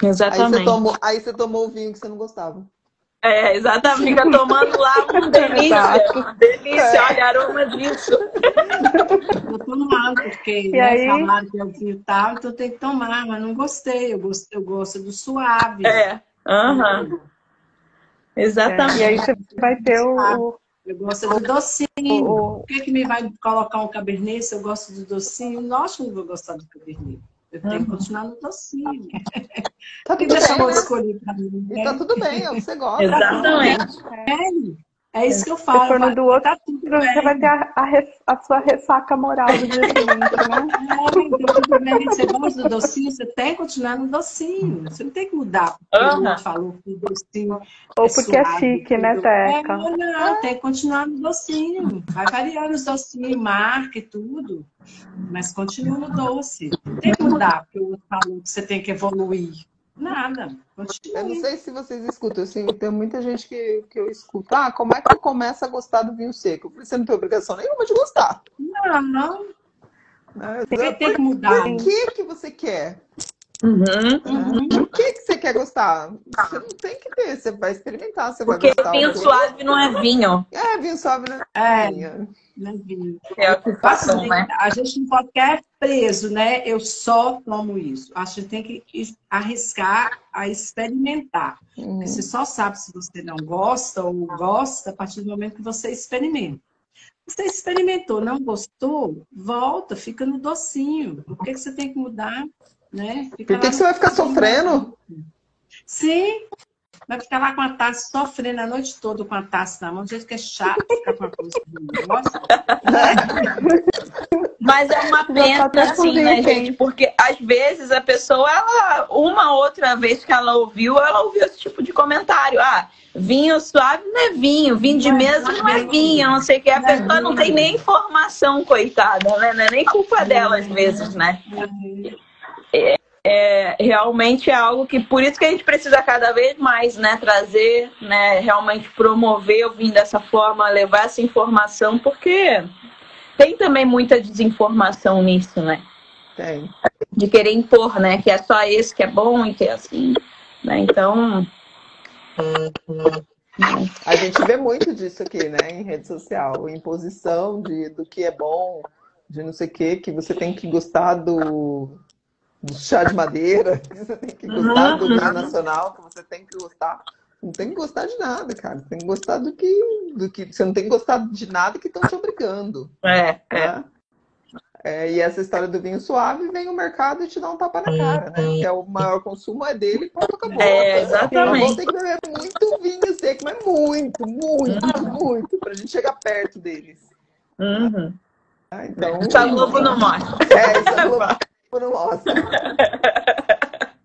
você, Exatamente. tomou, aí você tomou o vinho que você não gostava. É, exatamente. Fica tomando lá um <laughs> delícia. Delícia, olha, aroma disso. Eu tomando, porque E né, aí? falaram que eu vinho tal, então tem que tomar, mas não gostei. Eu gosto, eu gosto do suave. É. Aham. Exatamente. E aí você vai ter o, Eu gosto do docinho. o, Por que, que me vai colocar um cabernet se eu gosto do docinho? Lógico que eu não vou gostar do cabernet. Eu tenho que continuar no docinho. Tá tudo deixa bem, eu né? escolher pra mim? E tá tudo bem, é o que você gosta. Exatamente. É, É isso que eu falo. Se for no do outro, tá tudo você vai ter a, a a sua ressaca moral do dia seguinte, né? <laughs> É, então. Você gosta do docinho, você tem que continuar no docinho. Você não tem que mudar porque o Aham. outro falou que o docinho Ou porque é suave, chique, né. Teca? É, não, tem que continuar no docinho. Vai variando os docinhos, marca e tudo. Mas continua no doce. Não tem que mudar porque o outro falou que você tem que evoluir. Nada. Eu não Continue. sei se vocês escutam, assim, tem muita gente que, que eu escuto. Ah, como é que eu começo a gostar do vinho seco? Eu falei, você não tem obrigação nenhuma de gostar. Não, não. Né? Tem, tem que mudar. Por que, que você quer? Uhum. Uhum. Por que, que você quer gostar? Você não tem que ter, você vai experimentar, você Porque vai gostar. vinho Você- suave não é vinho. É, vinho suave não é É, vinho. Não é vinho. É o que façam, Assim, né? A gente não pode ficar preso, né? Eu só tomo isso. A gente tem que is- arriscar a experimentar. Uhum. Porque Você só sabe se você não gosta ou gosta a partir do momento que você experimenta. Você experimentou, não gostou, volta, fica no docinho. Por que, que você tem que mudar? Né? Fica Por que, que você vai ficar sofrendo? Sim, vai ficar lá com a taça, sofrendo a noite toda com a taça na mão, do jeito que é chato ficar com a coisa. Mas é uma tá pena, assim, né, gente? Porque às vezes a pessoa, ela, uma outra vez que ela ouviu, ela ouviu esse tipo de comentário. Ah, vinho suave não é vinho, vinho de é mesa não é vinho. não sei o que. A é pessoa não tem nem informação, coitada, né? Não é nem culpa dela, às vezes, né? É, realmente é algo que, por isso que a gente precisa cada vez mais, né, trazer, né, realmente promover o vinho dessa forma, levar essa informação, porque tem também muita desinformação nisso, né? Tem. De querer impor, né, que é só esse que é bom e que é assim, né? Então, A gente vê muito disso aqui, né, em rede social, imposição de, do que é bom, de não sei o quê, que você tem que gostar do, do chá de madeira, <laughs> que você tem que gostar do vinho nacional, que você tem que gostar. Não tem que gostar de nada, cara. Tem que gostar do que, do que. Você não tem que gostar de nada que estão te obrigando. é, é. né? É, e essa história do vinho suave vem o mercado e te dá um tapa na cara, né? Que é o maior consumo é dele, ponto, acabou. É, Nós vamos exatamente. ter que beber muito vinho seco, mas muito, muito, muito, pra gente chegar perto deles. Uhum. tá? Então, Só Globo não mostra. é, isso é Globo <laughs> não mostra. <laughs>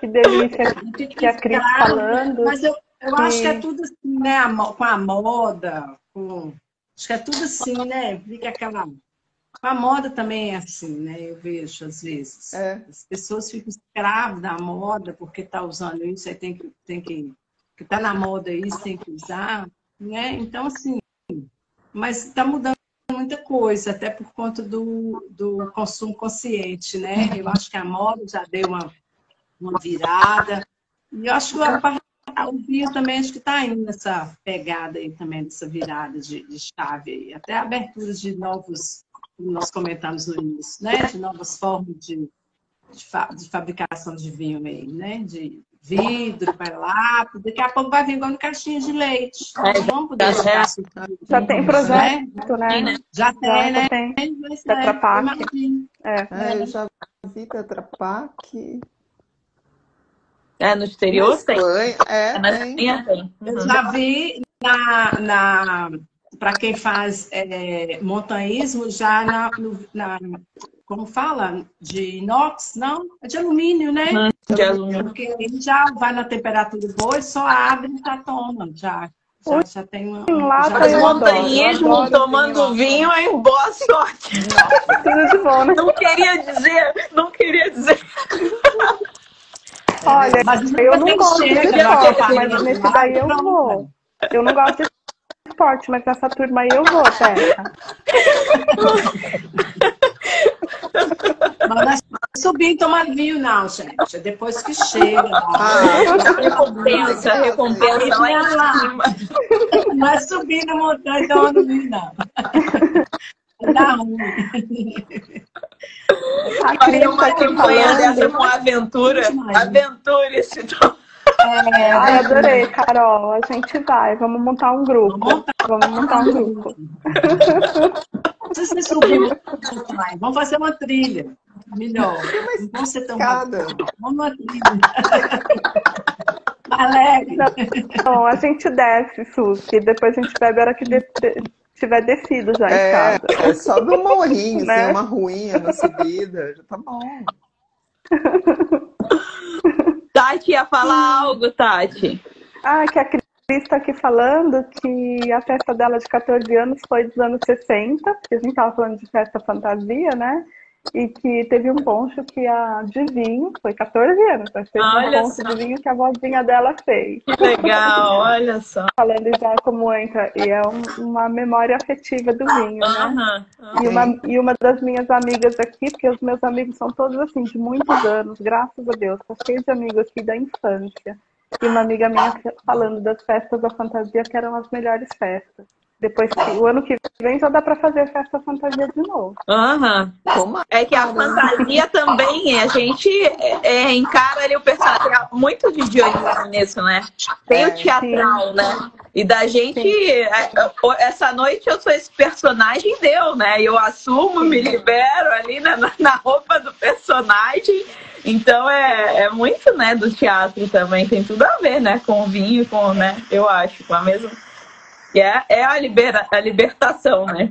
Que delícia que a Cris falando. Mas eu, eu acho que é tudo assim, né? Com a moda, com... acho que é tudo assim, né? Fica aquela. Com a moda também é assim, né? Eu vejo às vezes. É. As pessoas ficam escravas da moda porque tá usando isso, aí tem que. Tem que, que tá na moda isso, tem que usar, né? Então, assim. Mas está mudando muita coisa, até por conta do, do consumo consciente, né? Eu acho que a moda já deu uma, uma virada. E eu acho que o vinho também acho que está indo nessa pegada aí também, dessa virada de, de chave aí. Até a abertura de novos, como nós comentamos no início, né? De novas formas de, de, fa- de fabricação de vinho aí, né? De vidro, vai lá, daqui a pouco vai vir igual no caixinha de leite. É, Vamos poder já- açúcar, Já tem né? projeto, né? Já Já, tem, né? já tem. Mas, Tetra é. É. É, eu já vi Tetra Pak. É, no exterior tem. Espanha, é, Na tem. Espanha tem. Eu Uhum. já vi na, na para quem faz é, montanhismo, já na, no- na- como fala? De inox? Não, é de alumínio, né? De alumínio. Porque ele já vai na temperatura boa e só abre e já toma. Já, já, já tem uma. Lá já adoro, montanhismo, adoro tomando vinho, é boa sorte. Tudo de bom, né? Não queria dizer, não queria dizer. Olha, Mas eu não gosto de chega, esporte, já mas nesse lá, daí eu vou. Eu não gosto de esporte, mas nessa turma aí eu vou, Teca. Mas subir e tomar vinho, não, gente. É depois que chega. lá. Ah, Recompensa, recompensa lá em cima. Não é subir na montanha e tomando vinho, não. Dá ruim. A Fazer uma campanha dessa com aventura. Demais. Aventure-se. Ai, adorei, Carol. A gente vai. Vamos montar um grupo. Vamos montar um grupo. Não sei se você subiu. Vamos fazer uma trilha. Melhor. Não vamos ser tão. Vamos numa trilha. <laughs> Alegre. Não, a gente desce, Sus, e depois a gente bebe a hora que de, tiver descido já em É, casa. é só de uma horinha, Né? assim, uma ruinha na subida, já tá bom. <laughs> Tati ia falar algo, Tati. Ah, que a Cris está aqui falando que a festa dela de 14 anos foi dos anos 60, porque a gente estava falando de festa fantasia, né? E que teve um poncho que a de vinho, foi 14 anos, mas teve Olha um poncho só. de vinho que a vozinha dela fez. Que legal, olha só. Falando já como entra, e é um- uma memória afetiva do vinho, né? Aham. E uma, e uma das minhas amigas aqui, porque os meus amigos são todos assim, de muitos anos, graças a Deus, tá cheio de amigos aqui da infância. E uma amiga minha falando das festas da fantasia, que eram as melhores festas. Depois que o ano que vem já dá pra fazer festa fantasia de novo. Aham. Toma. É que a fantasia também, a gente é, é, encara ali o personagem. Tem muito de Dionísio nisso, né? Tem É, o teatral, né? E da gente, é, essa noite eu sou esse personagem, deu, né? Eu assumo, me libero ali na, na roupa do personagem. Então é, é muito, né, do teatro também. Tem tudo a ver, né? Com o vinho, com, né? Eu acho, com a mesma. E é, é a, libera, a libertação, né?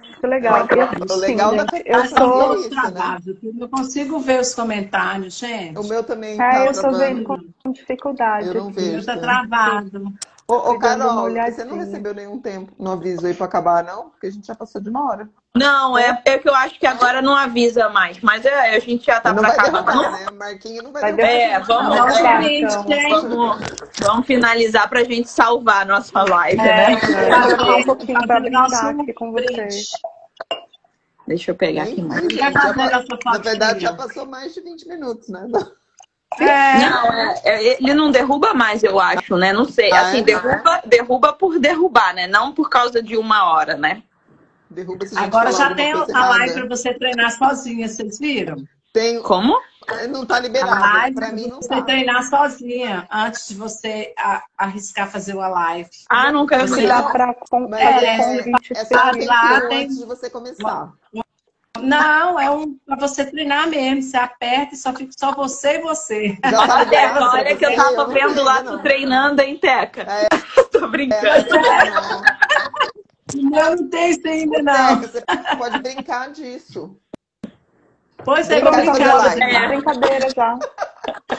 Muito legal. E, assim, O legal da eu festa sou. é isso, né? travado, eu não consigo ver os comentários, gente. O meu também É, tá eu travando. vendo com dificuldade. Eu não aqui. vejo. Meu tá travado. Ô, ô, Carol, você não recebeu nenhum tempo no aviso aí pra acabar, não? Porque a gente já passou de uma hora. Não, é, é que eu acho que agora não avisa mais. Mas é, a gente já tá não pra vai acabar. derrubar, né? Marquinho não vai, Vai derrubar. É, vamos, lá, gente, então. vamos, vamos finalizar pra gente salvar a nossa live, É, né? Eu vou um pouquinho pra aqui com vocês. Deixa eu pegar aqui mais. Na verdade, já passou mais de 20 minutos, né? É, Não, é, é, ele não derruba mais, eu acho, né? Não sei. Ah, Assim, é? derruba, derruba por derrubar, né? Não por causa de uma hora, né? Derruba se agora já tem a live para você treinar sozinha, vocês viram? Tem... Como? Não tá A liberado. pra mim não você tá. treinar sozinha antes de você arriscar fazer uma live. Ah, nunca pra com, Mas fazer é, É um Sabe, lá tem- antes de você começar. Não, é um para você treinar mesmo. Você aperta e só fica só você e você. Já tá Teca, liberado, olha que eu tava não vendo lá tu treinando, hein, Teca? É. <laughs> Tô brincando. É, não. Não, não tem isso ainda, não. Você pode brincar disso. Pois é, live. É. brincadeira já.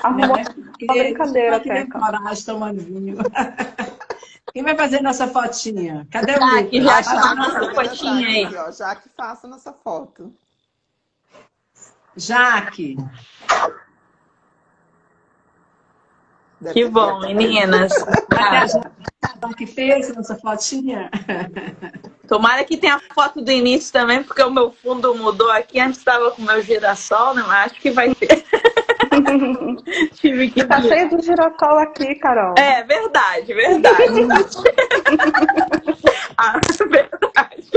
Arrumou né? uma brincadeira, Quem tem Teca. coragem tomando vinho. Quem vai fazer nossa fotinha? Cadê o Ah, Lucas? que já Vai tá nossa nossa- fotinha aí. Ó, já que faça nossa foto. Jaque. Deve Que bom, meninas. Ah, a Jaque fez nossa fotinha? Tomara que tenha a foto do início também, porque o meu fundo mudou aqui. Antes estava com o meu girassol, né? Mas acho que vai ter. <laughs> Tive que. Tá cheio de girassol aqui, Carol. É, verdade, verdade. <laughs> ah, verdade.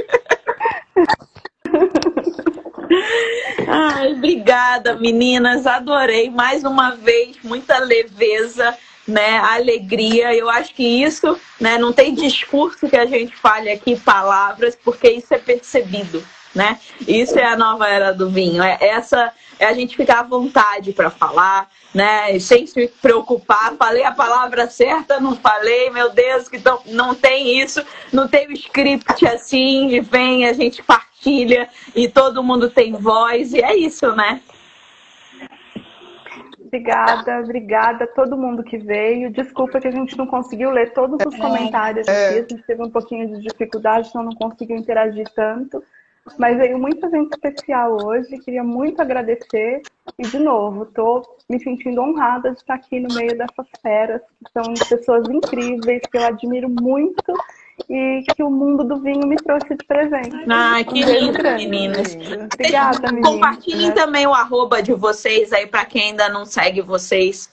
Ai, obrigada, meninas. Adorei mais uma vez, muita leveza, né? Alegria. Eu acho que isso, né? Não tem discurso que a gente fale aqui, palavras, porque isso é percebido, né? Isso é a nova era do vinho. É essa é a gente ficar à vontade para falar, né? Sem se preocupar. Falei a palavra certa, não falei, meu Deus, que não, não tem isso, não tem o script assim, e vem, a gente partilha e todo mundo tem voz, e é isso, né? Obrigada, obrigada a todo mundo que veio. Desculpa que a gente não conseguiu ler todos os comentários aqui, a gente teve um pouquinho de dificuldade, então não conseguiu interagir tanto. Mas veio muita gente especial hoje, queria muito agradecer. E, de novo, estou me sentindo honrada de estar aqui no meio dessas feras, que são pessoas incríveis, que eu admiro muito e que o mundo do vinho me trouxe de presente. Ai, que Um lindo, grande. meninas. Obrigada, meninas. Compartilhem também o arroba de vocês aí para quem ainda não segue vocês.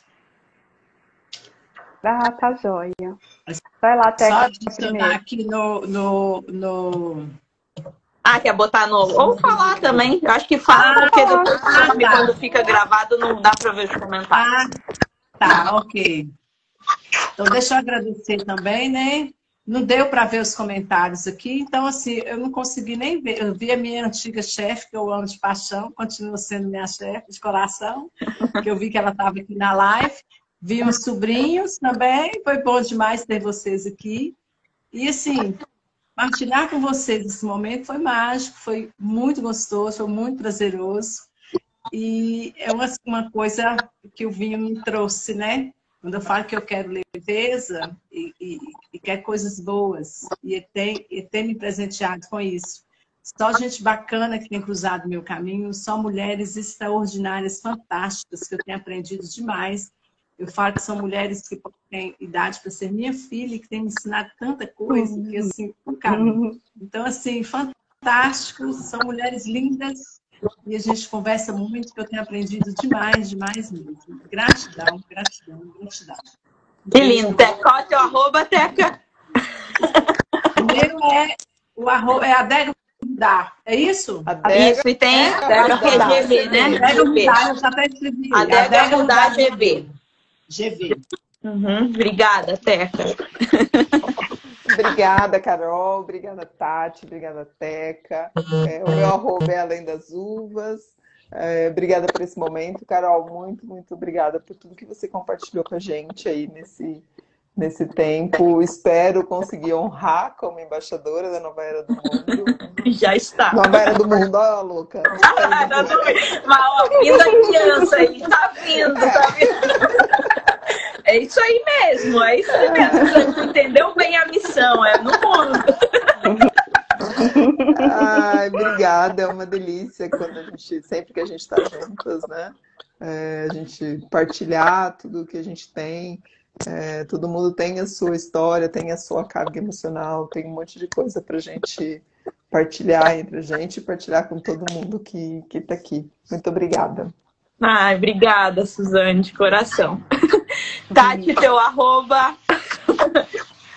Ah, tá joia. Vai lá, Só Teca, adicionar primeiro. aqui no, no, no... Ah, quer botar no. Ou falar também. Eu acho que fala, Ah, porque depois ah, sabe, tá. quando fica gravado não dá para ver os comentários. Ah, tá, ok. Então, deixa eu agradecer também, né? Não deu para ver os comentários aqui, então, assim, eu não consegui nem ver. Eu vi a minha antiga chefe, que eu amo de paixão, continua sendo minha chefe de coração, que eu vi que ela estava aqui na live. Vi uns sobrinhos também, foi bom demais ter vocês aqui. E assim, partilhar com vocês esse momento foi mágico, foi muito gostoso, foi muito prazeroso. E é uma, uma coisa que o vinho me trouxe, né? Quando eu falo que eu quero leveza e, e, e quero coisas boas, e tem, e tem me presenteado com isso. Só gente bacana que tem cruzado meu caminho, só mulheres extraordinárias, fantásticas, que eu tenho aprendido demais. Eu falo que são mulheres que têm idade para ser minha filha e que têm me ensinado tanta coisa, que assim, cara. Então, assim, fantástico, são mulheres lindas e a gente conversa muito, que eu tenho aprendido demais, demais mesmo. Gratidão, gratidão, gratidão. Que lindo. Teca, qual é o arroba, Teca? O meu é, o arroba, é adega Dá. É isso? Adega, isso, e tem Adega né? Adega eu já até escrevi. Adega, Adega Mudar GV. GV. Uhum. Obrigada, Teca. <laughs> obrigada, Carol. Obrigada, Tati. Obrigada, Teca. É, o meu arroba é Além das Uvas. É, obrigada por esse momento, Carol. Muito, muito obrigada por tudo que você compartilhou com a gente aí nesse, nesse tempo. Espero conseguir honrar como embaixadora da Nova Era do Mundo. <laughs> Já está. Nova Era do Mundo, ó, louca. <laughs> Mas, ó, vindo a criança aí, tá vindo, tá vindo. É isso aí mesmo, é isso mesmo. Você entendeu bem a missão, é no mundo. Ai, obrigada, é uma delícia quando a gente, sempre que a gente está juntas, né? É, a gente partilhar tudo que a gente tem. É, todo mundo tem a sua história, tem a sua carga emocional, tem um monte de coisa para a gente partilhar entre a gente e partilhar com todo mundo que está aqui. Muito obrigada. Ai, obrigada, Suzane, de coração. Tati, teu arroba.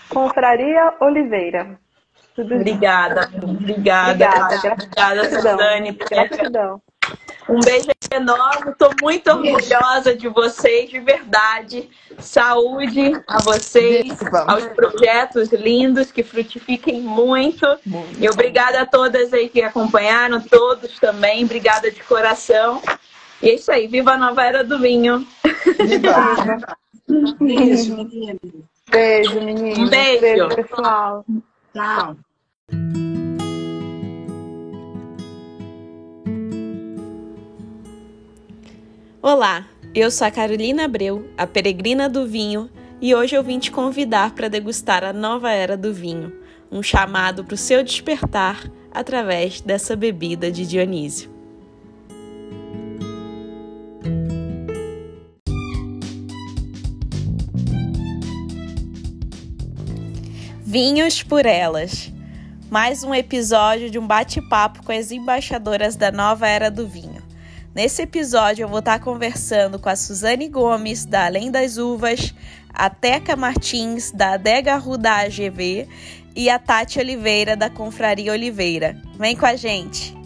Confraria Oliveira. Tudo obrigada, obrigada. Obrigada, obrigada Suzane. Gratidão. Um beijo enorme, estou muito orgulhosa de vocês, de verdade. Saúde a vocês, aos projetos lindos que frutifiquem muito. muito. E obrigada a todas aí que acompanharam, todos também. Obrigada de coração. E é isso aí, viva a nova era do vinho. Viva! <laughs> Beijo, menino. Beijo, menino. Um beijo. beijo pessoal. Tchau. Olá, eu sou a Carolina Abreu, a peregrina do vinho, e hoje eu vim te convidar para degustar a nova era do vinho, um chamado para o seu despertar através dessa bebida de Dionísio. Vinhos por Elas. Mais um episódio de um bate-papo com as embaixadoras da nova era do vinho. Nesse episódio eu vou estar conversando com a Suzane Gomes, da Além das Uvas, a Teca Martins, da Adega Rudá AGV e a Tati Oliveira, da Confraria Oliveira. Vem com a gente!